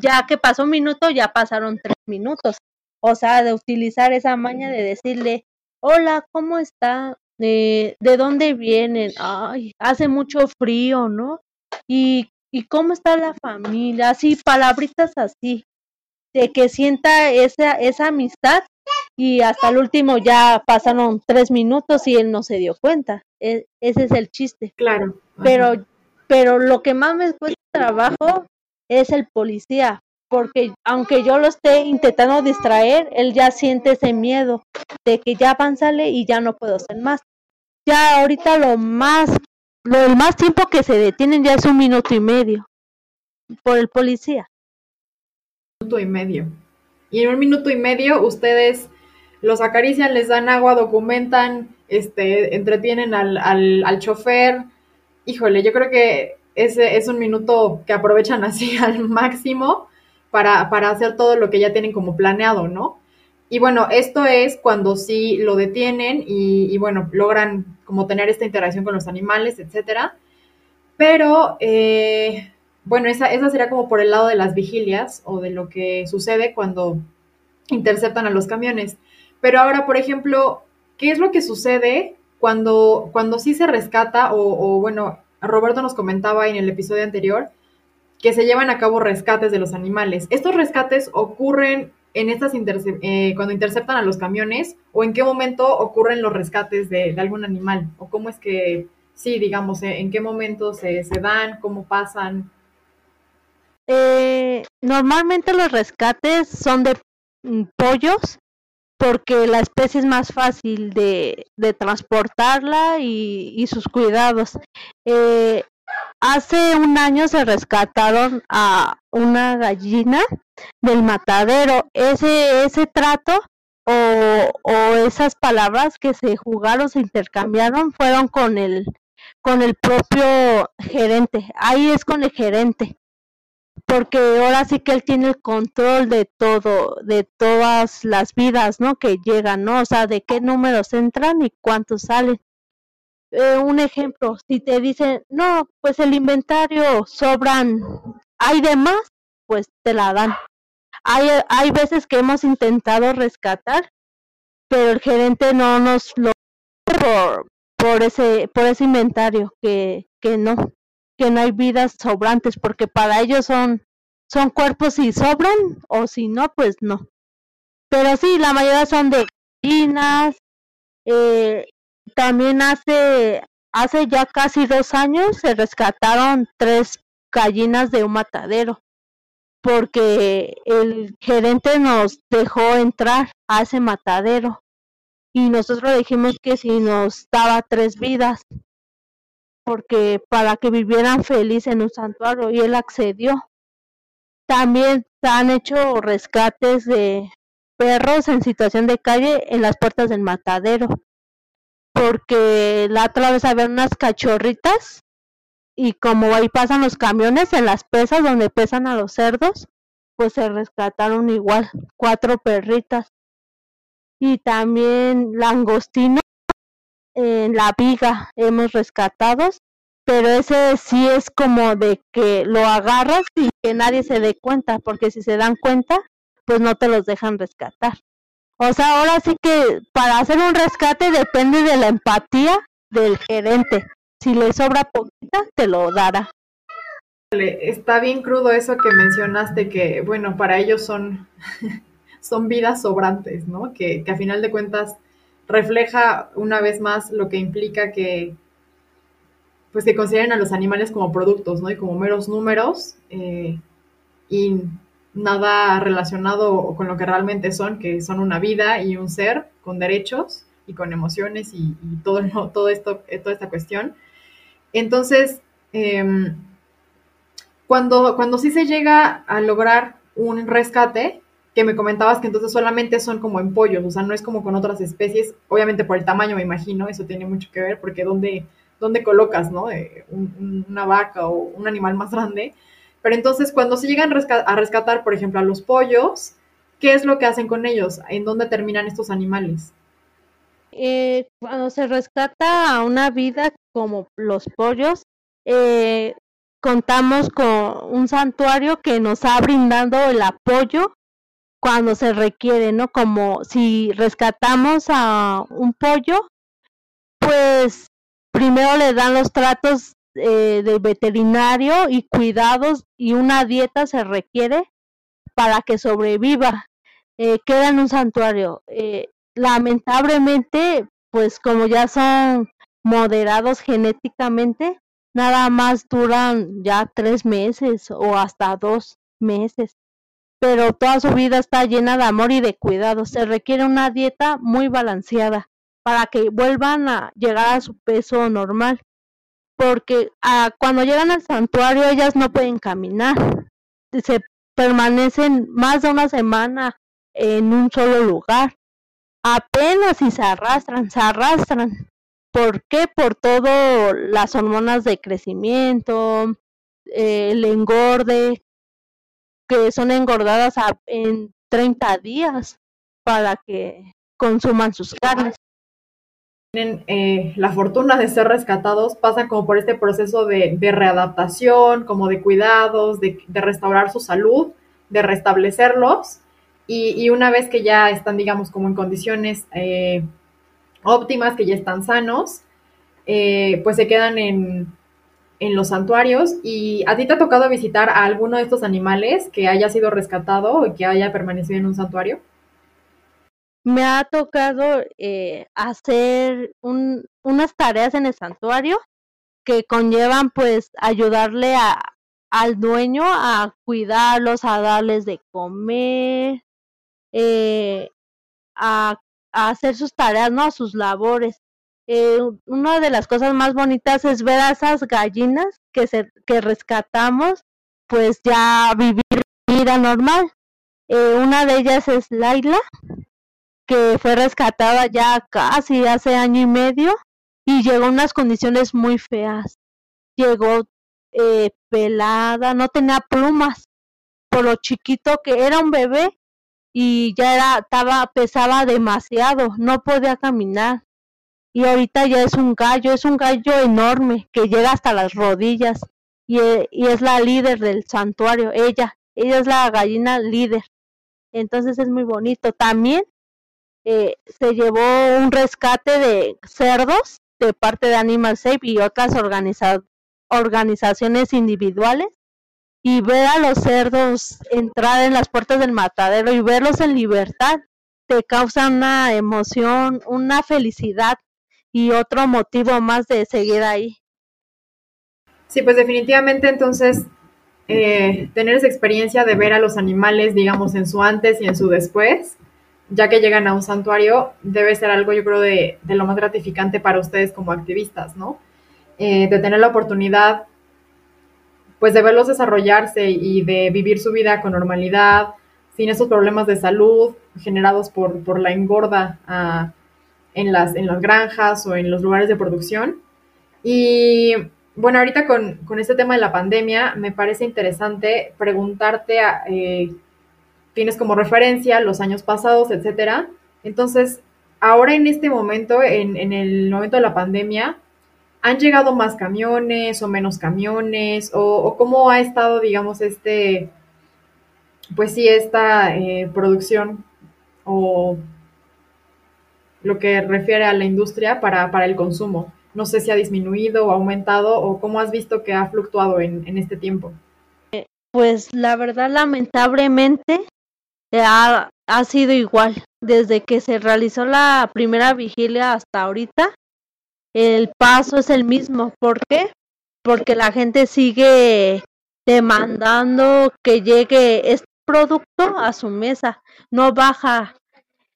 ya que pasó un minuto ya pasaron tres minutos. O sea, de utilizar esa maña de decirle, hola, ¿cómo está? ¿De dónde vienen? Ay, hace mucho frío, ¿no? Y, y cómo está la familia, así, palabritas así, de que sienta esa, esa amistad y hasta el último ya pasaron tres minutos y él no se dio cuenta. E, ese es el chiste. Claro. Pero, pero lo que más me cuesta trabajo es el policía, porque aunque yo lo esté intentando distraer, él ya siente ese miedo de que ya avanzale y ya no puedo hacer más. Ya ahorita lo más lo, el más tiempo que se detienen ya es un minuto y medio por el policía. Minuto y medio. Y en un minuto y medio ustedes los acarician, les dan agua, documentan, este, entretienen al, al, al chofer. Híjole, yo creo que ese es un minuto que aprovechan así al máximo para, para hacer todo lo que ya tienen como planeado, ¿no? Y bueno, esto es cuando sí lo detienen y, bueno, logran como tener esta interacción con los animales, etcétera. Pero, eh, bueno, esa, esa sería como por el lado de las vigilias o de lo que sucede cuando interceptan a los camiones. Pero ahora, por ejemplo, ¿qué es lo que sucede cuando, cuando sí se rescata o, o bueno, Roberto nos comentaba en el episodio anterior que se llevan a cabo rescates de los animales. Estos rescates ocurren en estas eh, cuando interceptan a los camiones o en qué momento ocurren los rescates de, algún animal o cómo es que, sí, digamos, eh, en qué momento se, se dan, cómo pasan. Eh, normalmente los rescates son de mm, pollos porque la especie es más fácil de, de transportarla y, y, sus cuidados. Eh, Hace un año se rescataron a una gallina del matadero. Ese, ese trato o, o esas palabras que se jugaron, se intercambiaron, fueron con el, con el propio gerente. Ahí es con el gerente. porque ahora sí que él tiene el control de todo, de todas las vidas, ¿no? Que llegan, ¿no? O sea, de qué números entran y cuántos salen. Eh, un ejemplo, si te dicen, no, pues el inventario sobran, hay de más, pues te la dan. Hay, hay veces que hemos intentado rescatar, pero el gerente no nos lo por, por ese, por ese inventario, que, que no, que no hay vidas sobrantes, porque para ellos son, son cuerpos si sobran, o si no, pues no. Pero sí, la mayoría son de gallinas, eh, también hace, hace ya casi dos años se rescataron tres gallinas de un matadero porque el gerente nos dejó entrar a ese matadero y nosotros dijimos que si nos daba tres vidas porque para que vivieran feliz en un santuario y él accedió. También han hecho rescates de perros en situación de calle en las puertas del matadero porque la otra vez había unas cachorritas y como ahí pasan los camiones en las pesas donde pesan a los cerdos, pues se rescataron igual cuatro perritas y también langostino en la viga hemos rescatado, pero ese sí es como de que lo agarras y que nadie se dé cuenta, porque si se dan cuenta, pues no te los dejan rescatar. O sea, ahora sí que para hacer un rescate depende de la empatía del gerente. Si le sobra poquita, te lo dará. Está bien crudo eso que mencionaste, que bueno, para ellos son, son vidas sobrantes, ¿no? Que, que a final de cuentas refleja una vez más lo que implica que pues que consideren a los animales como productos, ¿no? Y como meros números eh, y nada relacionado con lo que realmente son, que son una vida y un ser con derechos y con emociones y, todo, todo esto, toda esta cuestión. Entonces, em, cuando, cuando sí se llega a lograr un rescate, que me comentabas que entonces solamente son como en pollos, o sea, no es como con otras especies, obviamente por el tamaño me imagino, eso tiene mucho que ver, porque dónde, dónde colocas, ¿no? Eh, una vaca o un animal más grande, pero entonces, cuando se llegan a rescatar, por ejemplo, a los pollos, ¿qué es lo que hacen con ellos? ¿En dónde terminan estos animales? Eh, cuando se rescata a una vida como los pollos, eh, contamos con un santuario que nos ha brindado el apoyo cuando se requiere, ¿no? Como si rescatamos a un pollo, pues primero le dan los tratos eh, de veterinario y cuidados y una dieta se requiere para que sobreviva. Eh, queda en un santuario. Eh, lamentablemente, pues como ya son moderados genéticamente, nada más duran ya tres meses o hasta dos meses. Pero toda su vida está llena de amor y de cuidado. Se requiere una dieta muy balanceada para que vuelvan a llegar a su peso normal porque ah, cuando llegan al santuario ellas no pueden caminar, se permanecen más de una semana en un solo lugar, apenas si se arrastran, se arrastran. ¿Por qué? Por todo las hormonas de crecimiento, eh, el engorde, que son engordadas en 30 días para que consuman sus carnes tienen eh, la fortuna de ser rescatados pasan como por este proceso de, readaptación, como de cuidados, de, restaurar su salud, de restablecerlos. Y, una vez que ya están, digamos, como en condiciones eh, óptimas, que ya están sanos, eh, pues se quedan en, en los santuarios. Y a ti te ha tocado visitar a alguno de estos animales que haya sido rescatado y que haya permanecido en un santuario me ha tocado eh, hacer un, unas tareas en el santuario que conllevan pues ayudarle a, al dueño a cuidarlos, a darles de comer, eh, a, hacer sus tareas, ¿no? Sus labores. Eh, una de las cosas más bonitas es ver a esas gallinas que, se, que rescatamos, pues ya vivir vida normal. una de ellas es Laila, que fue rescatada ya casi hace año y medio y llegó en unas condiciones muy feas. Llegó eh, pelada, no tenía plumas, por lo chiquito que era un bebé y ya era, estaba, pesaba demasiado, no podía caminar. Y ahorita ya es un gallo, es un gallo enorme que llega hasta las rodillas y, y es la líder del santuario, ella, ella es la gallina líder. Entonces es muy bonito. También eh, se llevó un rescate de cerdos de parte de Animal Safe y otras organizaciones individuales y ver a los cerdos entrar en las puertas del matadero y verlos en libertad te causa una emoción, una felicidad y otro motivo más de seguir ahí. Sí, pues definitivamente entonces eh, tener esa experiencia de ver a los animales, digamos, en su antes y en su después, ya que llegan a un santuario, debe ser algo, yo creo, de, lo más gratificante para ustedes como activistas, ¿no? Eh, de tener la oportunidad, pues, de verlos desarrollarse y de vivir su vida con normalidad, sin esos problemas de salud generados por, por la engorda ah, en, las, en las granjas o en los lugares de producción. Y bueno, ahorita con, este tema de la pandemia, me parece interesante preguntarte, eh, tienes como referencia los años pasados, etcétera. Entonces, ahora en este momento, en, el momento de la pandemia, ¿han llegado más camiones o menos camiones? ¿O, cómo ha estado, digamos, este, pues sí, esta eh, producción o lo que refiere a la industria para, para el consumo? no sé si ha disminuido o aumentado o cómo has visto que ha fluctuado en, este tiempo. Pues la verdad, lamentablemente, ha, ha sido igual. Desde que se realizó la primera vigilia hasta ahorita, el paso es el mismo. ¿Por qué? Porque la gente sigue demandando que llegue este producto a su mesa. No baja.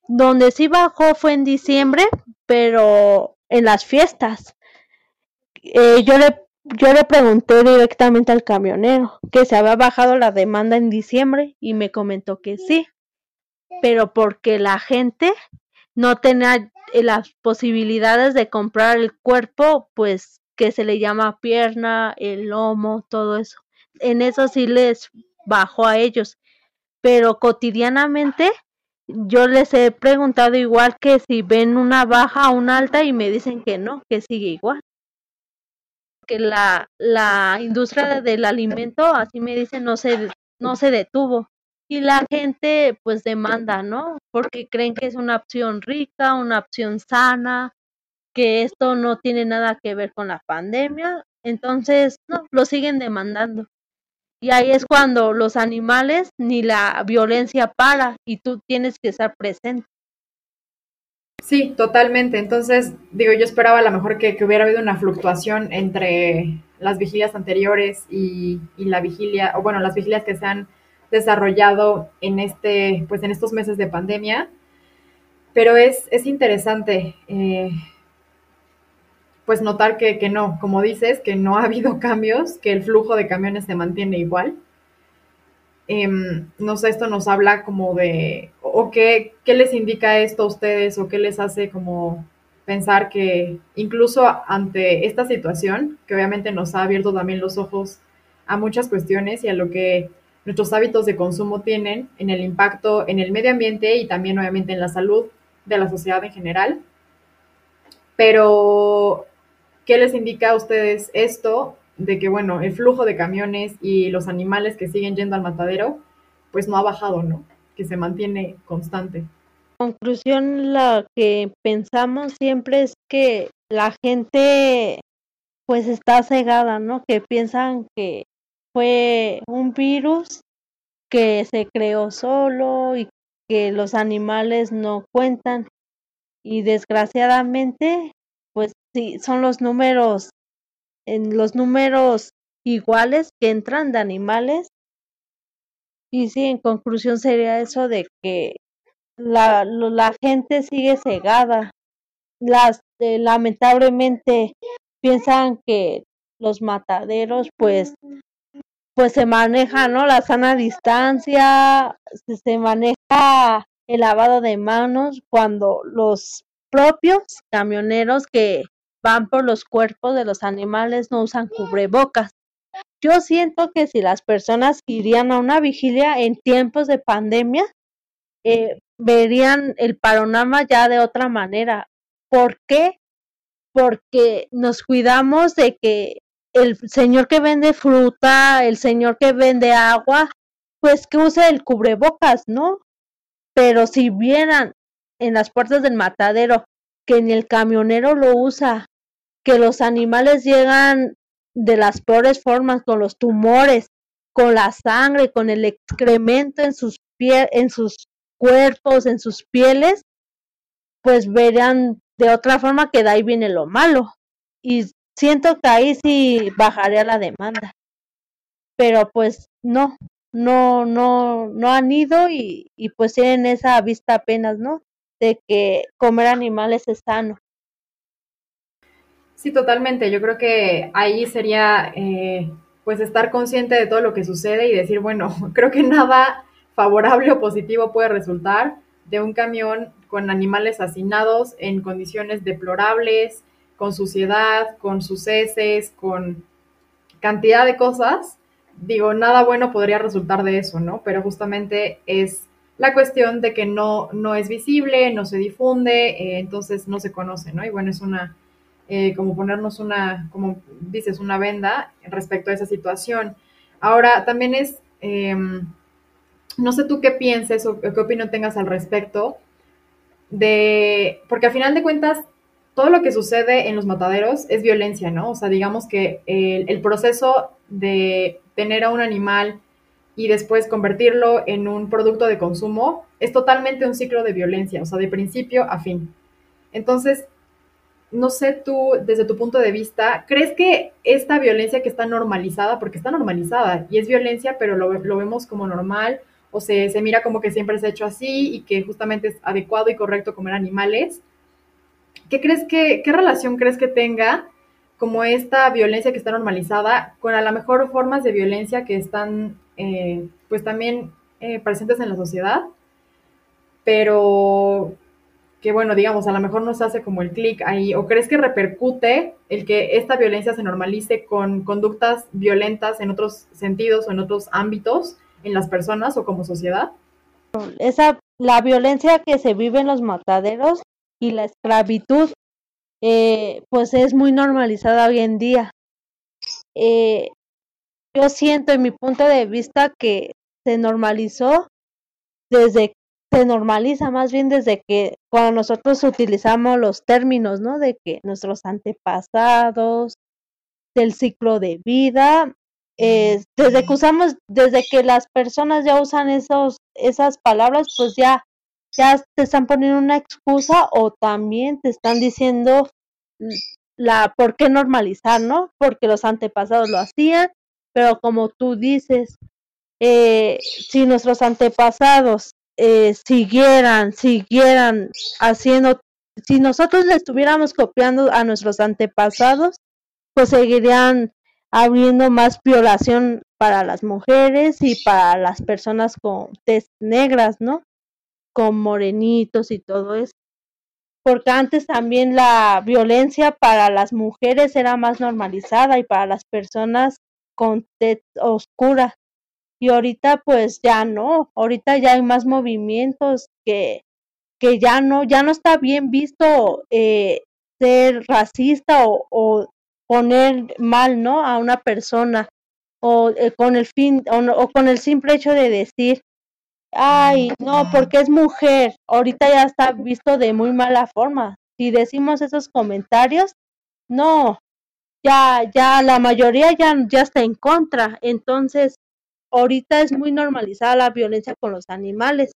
Donde sí bajó fue en diciembre, pero en las fiestas. Eh, yo le yo le pregunté directamente al camionero que se había bajado la demanda en diciembre y me comentó que sí, pero porque la gente no tenía eh, las posibilidades de comprar el cuerpo, pues que se le llama pierna, el lomo, todo eso. En eso sí les bajó a ellos, pero cotidianamente yo les he preguntado igual que si ven una baja o una alta y me dicen que no, que sigue igual. Que la, la industria del alimento, así me dicen, no se, no se detuvo. Y la gente pues demanda, ¿no? Porque creen que es una opción rica, una opción sana, que esto no tiene nada que ver con la pandemia. Entonces, no, lo siguen demandando. Y ahí es cuando los animales ni la violencia para y tú tienes que estar presente. Sí, totalmente. Entonces, digo, yo esperaba a lo mejor que, hubiera habido una fluctuación entre las vigilias anteriores y, la vigilia, o bueno, las vigilias que se han desarrollado en este, pues en estos meses de pandemia. Pero es, es interesante. Eh, pues notar que, que, no, como dices, que no ha habido cambios, que el flujo de camiones se mantiene igual. Em, no sé, esto nos habla como de, o qué, qué les indica esto a ustedes, o qué les hace como pensar que incluso ante esta situación, que obviamente nos ha abierto también los ojos a muchas cuestiones y a lo que nuestros hábitos de consumo tienen en el impacto en el medio ambiente y también obviamente en la salud de la sociedad en general. Pero ¿Qué les indica a ustedes esto de que, bueno, el flujo de camiones y los animales que siguen yendo al matadero, pues no ha bajado, ¿no? Que se mantiene constante. Conclusión, la que pensamos siempre es que la gente pues está cegada, ¿no? Que piensan que fue un virus que se creó solo y que los animales no cuentan. Y desgraciadamente pues sí, son los números, en los números iguales que entran de animales. Y sí, en conclusión sería eso de que la, la gente sigue cegada. Las, eh, lamentablemente piensan que los mataderos pues pues se maneja no la sana distancia se maneja el lavado de manos cuando los propios camioneros que van por los cuerpos de los animales no usan cubrebocas. Yo siento que si las personas irían a una vigilia en tiempos de pandemia, eh, verían el panorama ya de otra manera. ¿Por qué? Porque nos cuidamos de que el señor que vende fruta, el señor que vende agua, pues que use el cubrebocas, ¿no? Pero si vieran en las puertas del matadero que ni el camionero lo usa, que los animales llegan de las peores formas, con los tumores, con la sangre, con el excremento en sus en sus cuerpos, en sus pieles, pues verán de otra forma que de ahí viene lo malo. Y siento que ahí sí bajaría la demanda. Pero pues no, no, no, no han ido y, y pues tienen esa vista apenas, ¿no? De que comer animales es sano. Sí, totalmente. Yo creo que ahí sería eh, pues estar consciente de todo lo que sucede y decir, bueno, creo que nada favorable o positivo puede resultar de un camión con animales hacinados en condiciones deplorables, con suciedad, con sus heces, con cantidad de cosas digo, nada bueno podría resultar de eso, ¿no? Pero justamente es la cuestión de que no, no es visible, no se difunde, eh, entonces no se conoce, ¿no? Y bueno, es una, eh, como ponernos una, como dices, una venda respecto a esa situación. Ahora, también es, em, no sé tú qué pienses o qué opinión tengas al respecto de, porque al final de cuentas, todo lo que sucede en los mataderos es violencia, ¿no? O sea, digamos que el proceso de tener a un animal y después convertirlo en un producto de consumo, es totalmente un ciclo de violencia, o sea, de principio a fin. Entonces, no sé tú, desde tu punto de vista, ¿crees que esta violencia que está normalizada, porque está normalizada y es violencia, pero lo, vemos como normal, o se, se mira como que siempre se ha hecho así y que justamente es adecuado y correcto comer animales? ¿Qué crees que, qué relación crees que tenga como esta violencia que está normalizada, con a lo mejor formas de violencia que están eh, pues también eh, presentes en la sociedad, pero que bueno, digamos, a lo mejor nos hace como el clic ahí, o crees que repercute el que esta violencia se normalice con conductas violentas en otros sentidos o en otros ámbitos en las personas o como sociedad? Esa, la violencia que se vive en los mataderos y la esclavitud eh, pues es muy normalizada hoy en día. Eh, yo siento en mi punto de vista que se normalizó desde, se normaliza más bien desde que cuando nosotros utilizamos los términos, ¿no? De que nuestros antepasados, del ciclo de vida, eh, desde que usamos, desde que las personas ya usan esos, esas palabras, pues ya ya te están poniendo una excusa o también te están diciendo la por qué normalizar, ¿no? Porque los antepasados lo hacían, pero como tú dices, eh, si nuestros antepasados eh, siguieran, siguieran haciendo, si nosotros le estuviéramos copiando a nuestros antepasados, pues seguirían habiendo más violación para las mujeres y para las personas con tez negras, ¿no? con morenitos y todo eso. Porque antes también la violencia para las mujeres era más normalizada y para las personas con tez oscura. Y ahorita pues ya no, ahorita ya hay más movimientos que, que ya no, ya no está bien visto eh, ser racista o, o, poner mal, ¿no? A una persona o eh, con el fin o, o, con el simple hecho de decir ay, no, porque es mujer, ahorita ya está visto de muy mala forma. Si decimos esos comentarios, no, ya, ya la mayoría ya, ya está en contra. Entonces, ahorita es muy normalizada la violencia con los animales.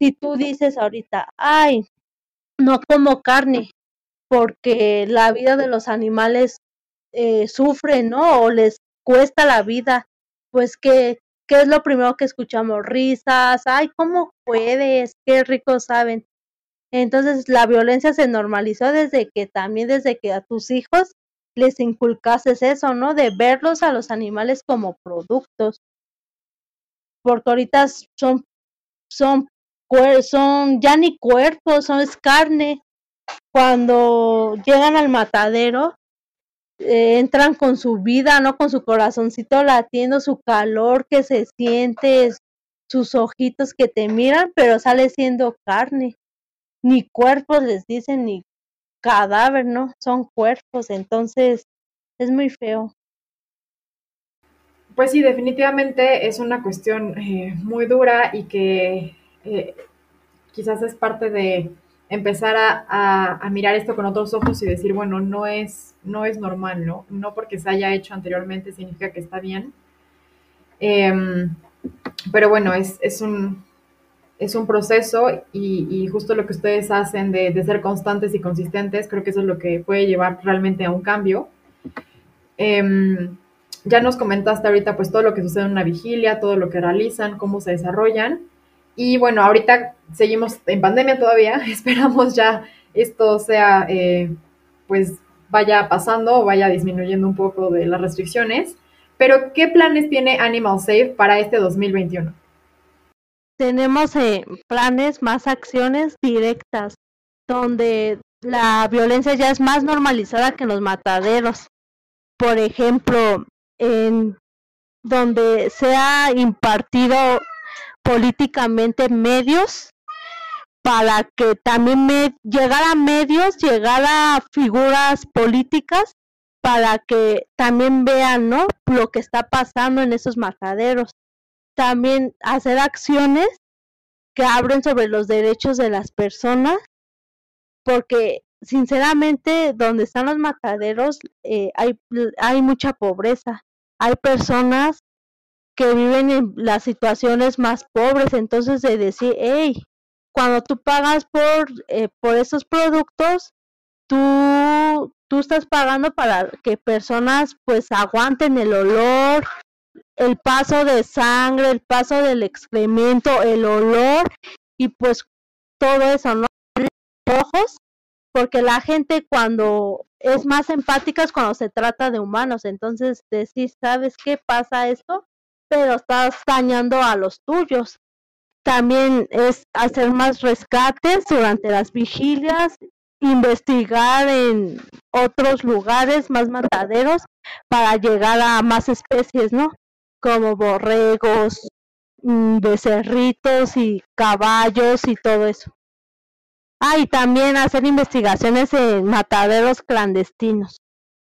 Si tú dices ahorita, ay, no como carne, porque la vida de los animales eh, sufre, ¿no? O les cuesta la vida, pues que ¿qué es lo primero que escuchamos? Risas, ay, ¿cómo puedes? Qué rico saben. Entonces la violencia se normalizó desde que también desde que a tus hijos les inculcases eso, ¿no? De verlos a los animales como productos. Porque ahorita son, son, son ya ni cuerpos, son carne. Cuando llegan al matadero, eh, entran con su vida, ¿no? Con su corazoncito latiendo, su calor que se siente, sus ojitos que te miran, pero sale siendo carne. Ni cuerpos les dicen, ni cadáver, ¿no? Son cuerpos, entonces es muy feo. Pues sí, definitivamente es una cuestión eh, muy dura y que eh, quizás es parte de empezar a, mirar esto con otros ojos y decir, bueno, no es, no es normal, ¿no? No porque se haya hecho anteriormente significa que está bien. Em, pero bueno, es, es, un, es un proceso y, justo lo que ustedes hacen de, ser constantes y consistentes, creo que eso es lo que puede llevar realmente a un cambio. Eh, ya nos comentaste ahorita pues todo lo que sucede en una vigilia, todo lo que realizan, cómo se desarrollan. Y bueno, ahorita seguimos en pandemia todavía, esperamos ya esto sea, eh, pues vaya pasando o vaya disminuyendo un poco de las restricciones. Pero, ¿qué planes tiene Animal Safe para este 2021? Tenemos eh, planes, más acciones directas, donde la violencia ya es más normalizada que en los mataderos. Por ejemplo, en donde se ha impartido políticamente medios para que también me, llegara medios, llegara figuras políticas para que también vean, ¿no? Lo que está pasando en esos mataderos. También hacer acciones que abren sobre los derechos de las personas, porque sinceramente donde están los mataderos eh, hay, hay mucha pobreza hay personas que viven en las situaciones más pobres, entonces de decir, hey, cuando tú pagas por, eh, por esos productos, tú, tú estás pagando para que personas pues aguanten el olor, el paso de sangre, el paso del excremento, el olor y pues todo eso, ¿no? Ojos, porque la gente cuando es más empática es cuando se trata de humanos, entonces decís, ¿sabes qué pasa esto? Pero estás dañando a los tuyos. También es hacer más rescates durante las vigilias, investigar en otros lugares más mataderos para llegar a más especies, ¿no? Como borregos, mm, becerritos y caballos y todo eso. Ah, y también hacer investigaciones en mataderos clandestinos,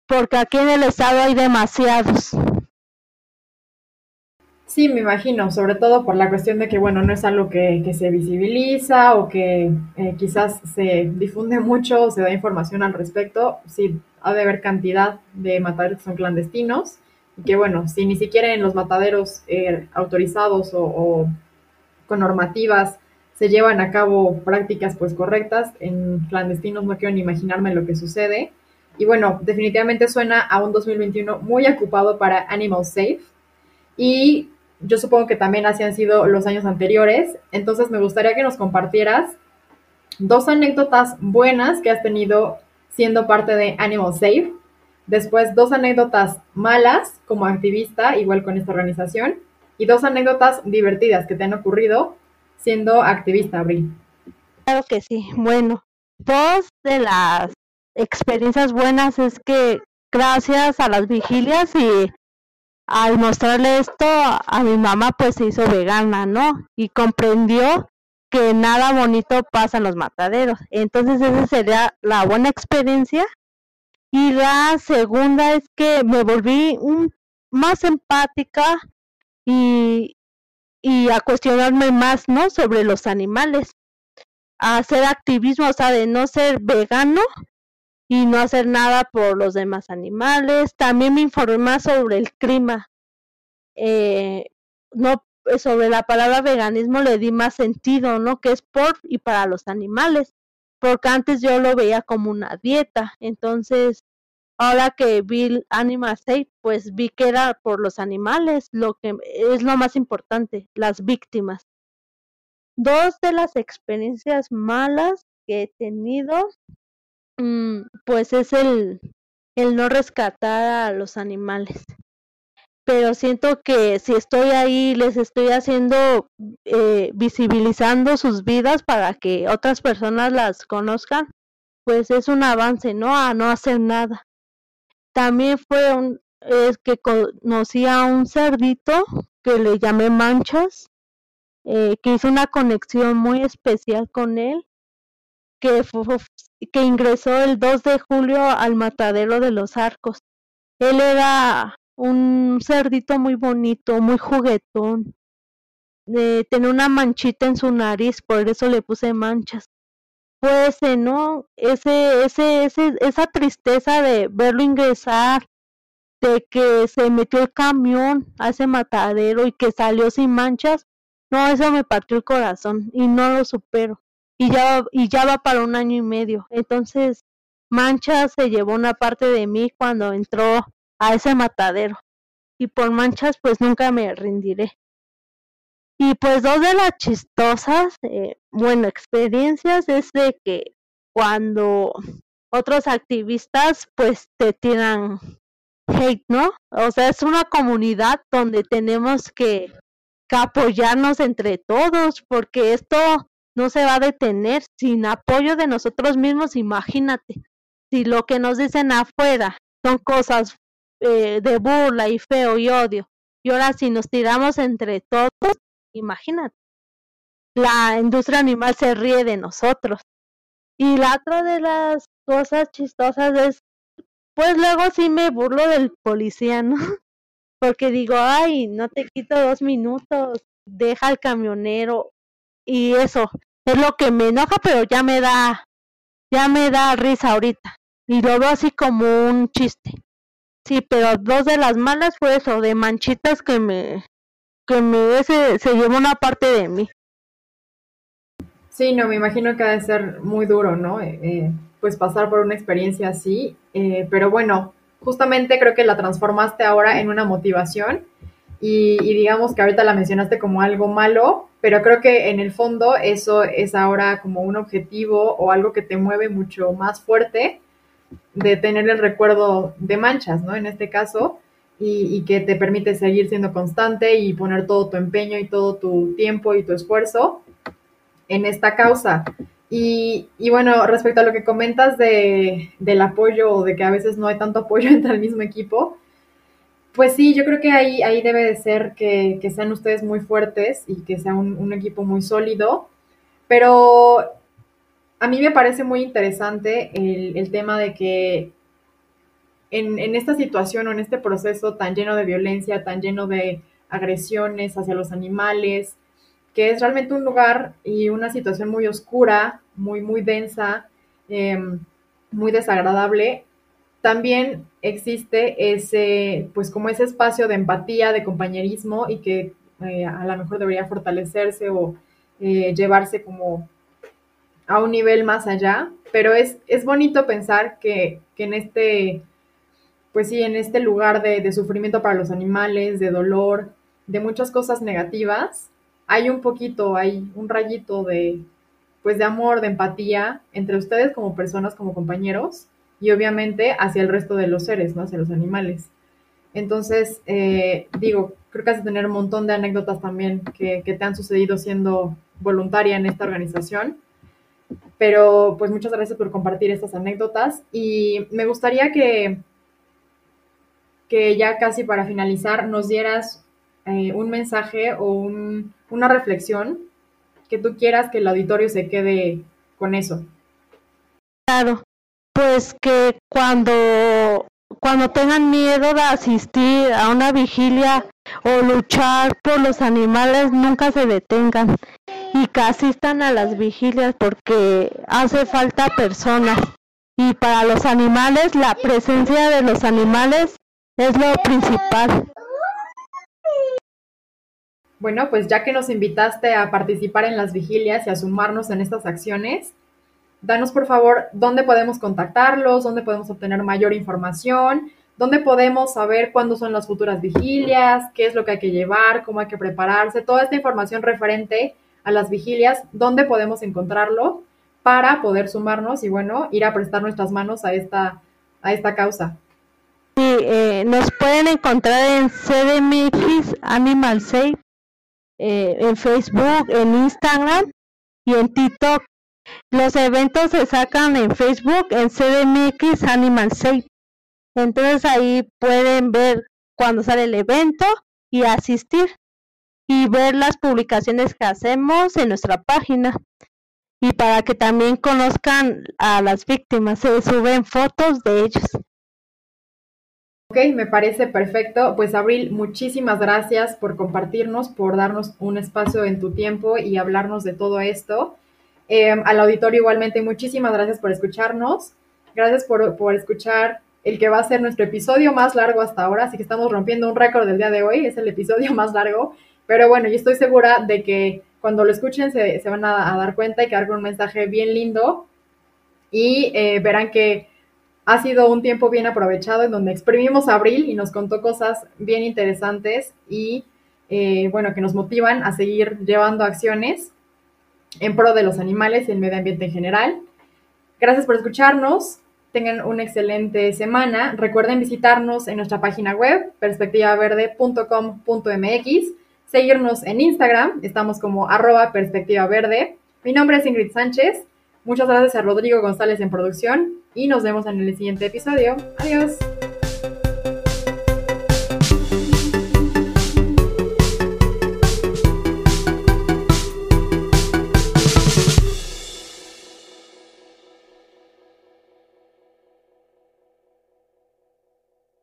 porque aquí en el estado hay demasiados. Sí, me imagino, sobre todo por la cuestión de que, bueno, no es algo que, se visibiliza o que eh, quizás se difunde mucho se da información al respecto. Sí, ha de haber cantidad de mataderos que son clandestinos y que, bueno, si ni siquiera en los mataderos eh, autorizados o con normativas se llevan a cabo prácticas pues correctas. En clandestinos no quiero ni imaginarme lo que sucede. Y bueno, definitivamente suena a un 2021 muy ocupado para Animal Safe. Y yo supongo que también así han sido los años anteriores. Entonces me gustaría que nos compartieras dos anécdotas buenas que has tenido siendo parte de Animal Safe. Después dos anécdotas malas como activista, igual con esta organización. Y dos anécdotas divertidas que te han ocurrido siendo activista, Abril. Claro que sí. Bueno, dos de las experiencias buenas es que gracias a las vigilias y al mostrarle esto a mi mamá pues se hizo vegana, ¿no? Y comprendió que nada bonito pasa en los mataderos. Entonces esa sería la buena experiencia. Y la segunda es que me volví un, más empática y, y a cuestionarme más, ¿no? Sobre los animales, a hacer activismo, o sea, de no ser vegano y no hacer nada por los demás animales. También me informé más sobre el clima. Eh, no sobre la palabra veganismo le di más sentido, ¿no? Que es por y para los animales, porque antes yo lo veía como una dieta, entonces ahora que vi Animal Safe, pues vi que era por los animales, lo que es lo más importante, las víctimas. Dos de las experiencias malas que he tenido, mm, pues es el, el no rescatar a los animales. Pero siento que si estoy ahí, les estoy haciendo, eh, visibilizando sus vidas para que otras personas las conozcan, pues es un avance, ¿no? A no hacer nada también fue un, es que conocí a un cerdito que le llamé Manchas, eh, que hizo una conexión muy especial con él, que, que ingresó el 2 de julio al matadero de los arcos. Él era un cerdito muy bonito, muy juguetón. Eh, tenía una manchita en su nariz, por eso le puse manchas. Pues, ¿no? Ese, ese, ese, esa tristeza de verlo ingresar, de que se metió el camión a ese matadero y que salió sin manchas, no, eso me partió el corazón y no lo supero. Y ya, y ya va para un año y medio. Entonces, Manchas se llevó una parte de mí cuando entró a ese matadero. Y por manchas, pues nunca me rendiré. Y pues dos de las chistosas, eh, bueno, experiencias es de que cuando otros activistas pues te tiran hate, ¿no? O sea, es una comunidad donde tenemos que, apoyarnos entre todos porque esto no se va a detener sin apoyo de nosotros mismos, imagínate. Si lo que nos dicen afuera son cosas eh, de burla y feo y odio, y ahora si nos tiramos entre todos, imagínate, la industria animal se ríe de nosotros. Y la otra de las cosas chistosas es, pues luego sí me burlo del policía, ¿no? Porque digo, ay, no te quito dos minutos, deja al camionero. Y eso es lo que me enoja, pero ya me da, ya me da risa ahorita. Y lo veo así como un chiste. Sí, pero dos de las malas fue eso, de manchitas que me, que me se, se llevó una parte de mí. Sí, no, me imagino que ha de ser muy duro, ¿no? Eh, eh, pues pasar por una experiencia así, eh, pero bueno, justamente creo que la transformaste ahora en una motivación y, y, digamos que ahorita la mencionaste como algo malo, pero creo que en el fondo eso es ahora como un objetivo o algo que te mueve mucho más fuerte de tener el recuerdo de manchas, ¿no? En este caso, y, que te permite seguir siendo constante y poner todo tu empeño y todo tu tiempo y tu esfuerzo en esta causa. Y, bueno, respecto a lo que comentas de, del apoyo o de que a veces no hay tanto apoyo entre el mismo equipo, pues sí, yo creo que ahí, ahí debe de ser que, sean ustedes muy fuertes y que sea un equipo muy sólido, pero a mí me parece muy interesante el, tema de que en, esta situación o en este proceso tan lleno de violencia, tan lleno de agresiones hacia los animales, que es realmente un lugar y una situación muy oscura, muy, muy densa, em, muy desagradable, también existe ese, pues como ese espacio de empatía, de compañerismo y que eh, a lo mejor debería fortalecerse o eh, llevarse como a un nivel más allá, pero es, es bonito pensar que, en este, pues sí, en este lugar de, sufrimiento para los animales, de dolor, de muchas cosas negativas, hay un poquito, hay un rayito de, pues de amor, de empatía entre ustedes como personas, como compañeros, y obviamente hacia el resto de los seres, ¿no? Hacia los animales. Entonces, eh, digo, creo que has de tener un montón de anécdotas también que, que te han sucedido siendo voluntaria en esta organización pero pues muchas gracias por compartir estas anécdotas y me gustaría que, que ya casi para finalizar nos dieras eh, un mensaje o una reflexión que tú quieras que el auditorio se quede con eso. Claro, pues que cuando, cuando tengan miedo de asistir a una vigilia o luchar por los animales, nunca se detengan y que asistan a las vigilias porque hace falta personas. Y para los animales, la presencia de los animales es lo principal. Bueno, pues ya que nos invitaste a participar en las vigilias y a sumarnos en estas acciones, danos por favor dónde podemos contactarlos, dónde podemos obtener mayor información, dónde podemos saber cuándo son las futuras vigilias, qué es lo que hay que llevar, cómo hay que prepararse, toda esta información referente a las vigilias, dónde podemos encontrarlo para poder sumarnos y bueno, ir a prestar nuestras manos a esta, a esta causa. Sí, eh, nos pueden encontrar en CDMX Animal Safe, eh, en Facebook, en Instagram y en TikTok. Los eventos se sacan en Facebook en CDMX Animal Safe. Entonces ahí pueden ver cuando sale el evento y asistir y ver las publicaciones que hacemos en nuestra página y para que también conozcan a las víctimas, se suben fotos de ellos. Ok, me parece perfecto. Pues Abril, muchísimas gracias por compartirnos, por darnos un espacio en tu tiempo y hablarnos de todo esto. Em, al auditorio igualmente, muchísimas gracias por escucharnos. Gracias por, por escuchar el que va a ser nuestro episodio más largo hasta ahora, así que estamos rompiendo un récord del día de hoy, es el episodio más largo, pero bueno, yo estoy segura de que cuando lo escuchen se, van a, dar cuenta y quedar con un mensaje bien lindo y eh, verán que ha sido un tiempo bien aprovechado en donde exprimimos a Abril y nos contó cosas bien interesantes y eh, bueno, que nos motivan a seguir llevando acciones en pro de los animales y el medio ambiente en general. Gracias por escucharnos tengan una excelente semana. Recuerden visitarnos en nuestra página web, perspectivaverde.com.mx, seguirnos en Instagram, estamos como arroba perspectiva verde. Mi nombre es Ingrid Sánchez. Muchas gracias a Rodrigo González en producción y nos vemos en el siguiente episodio. Adiós.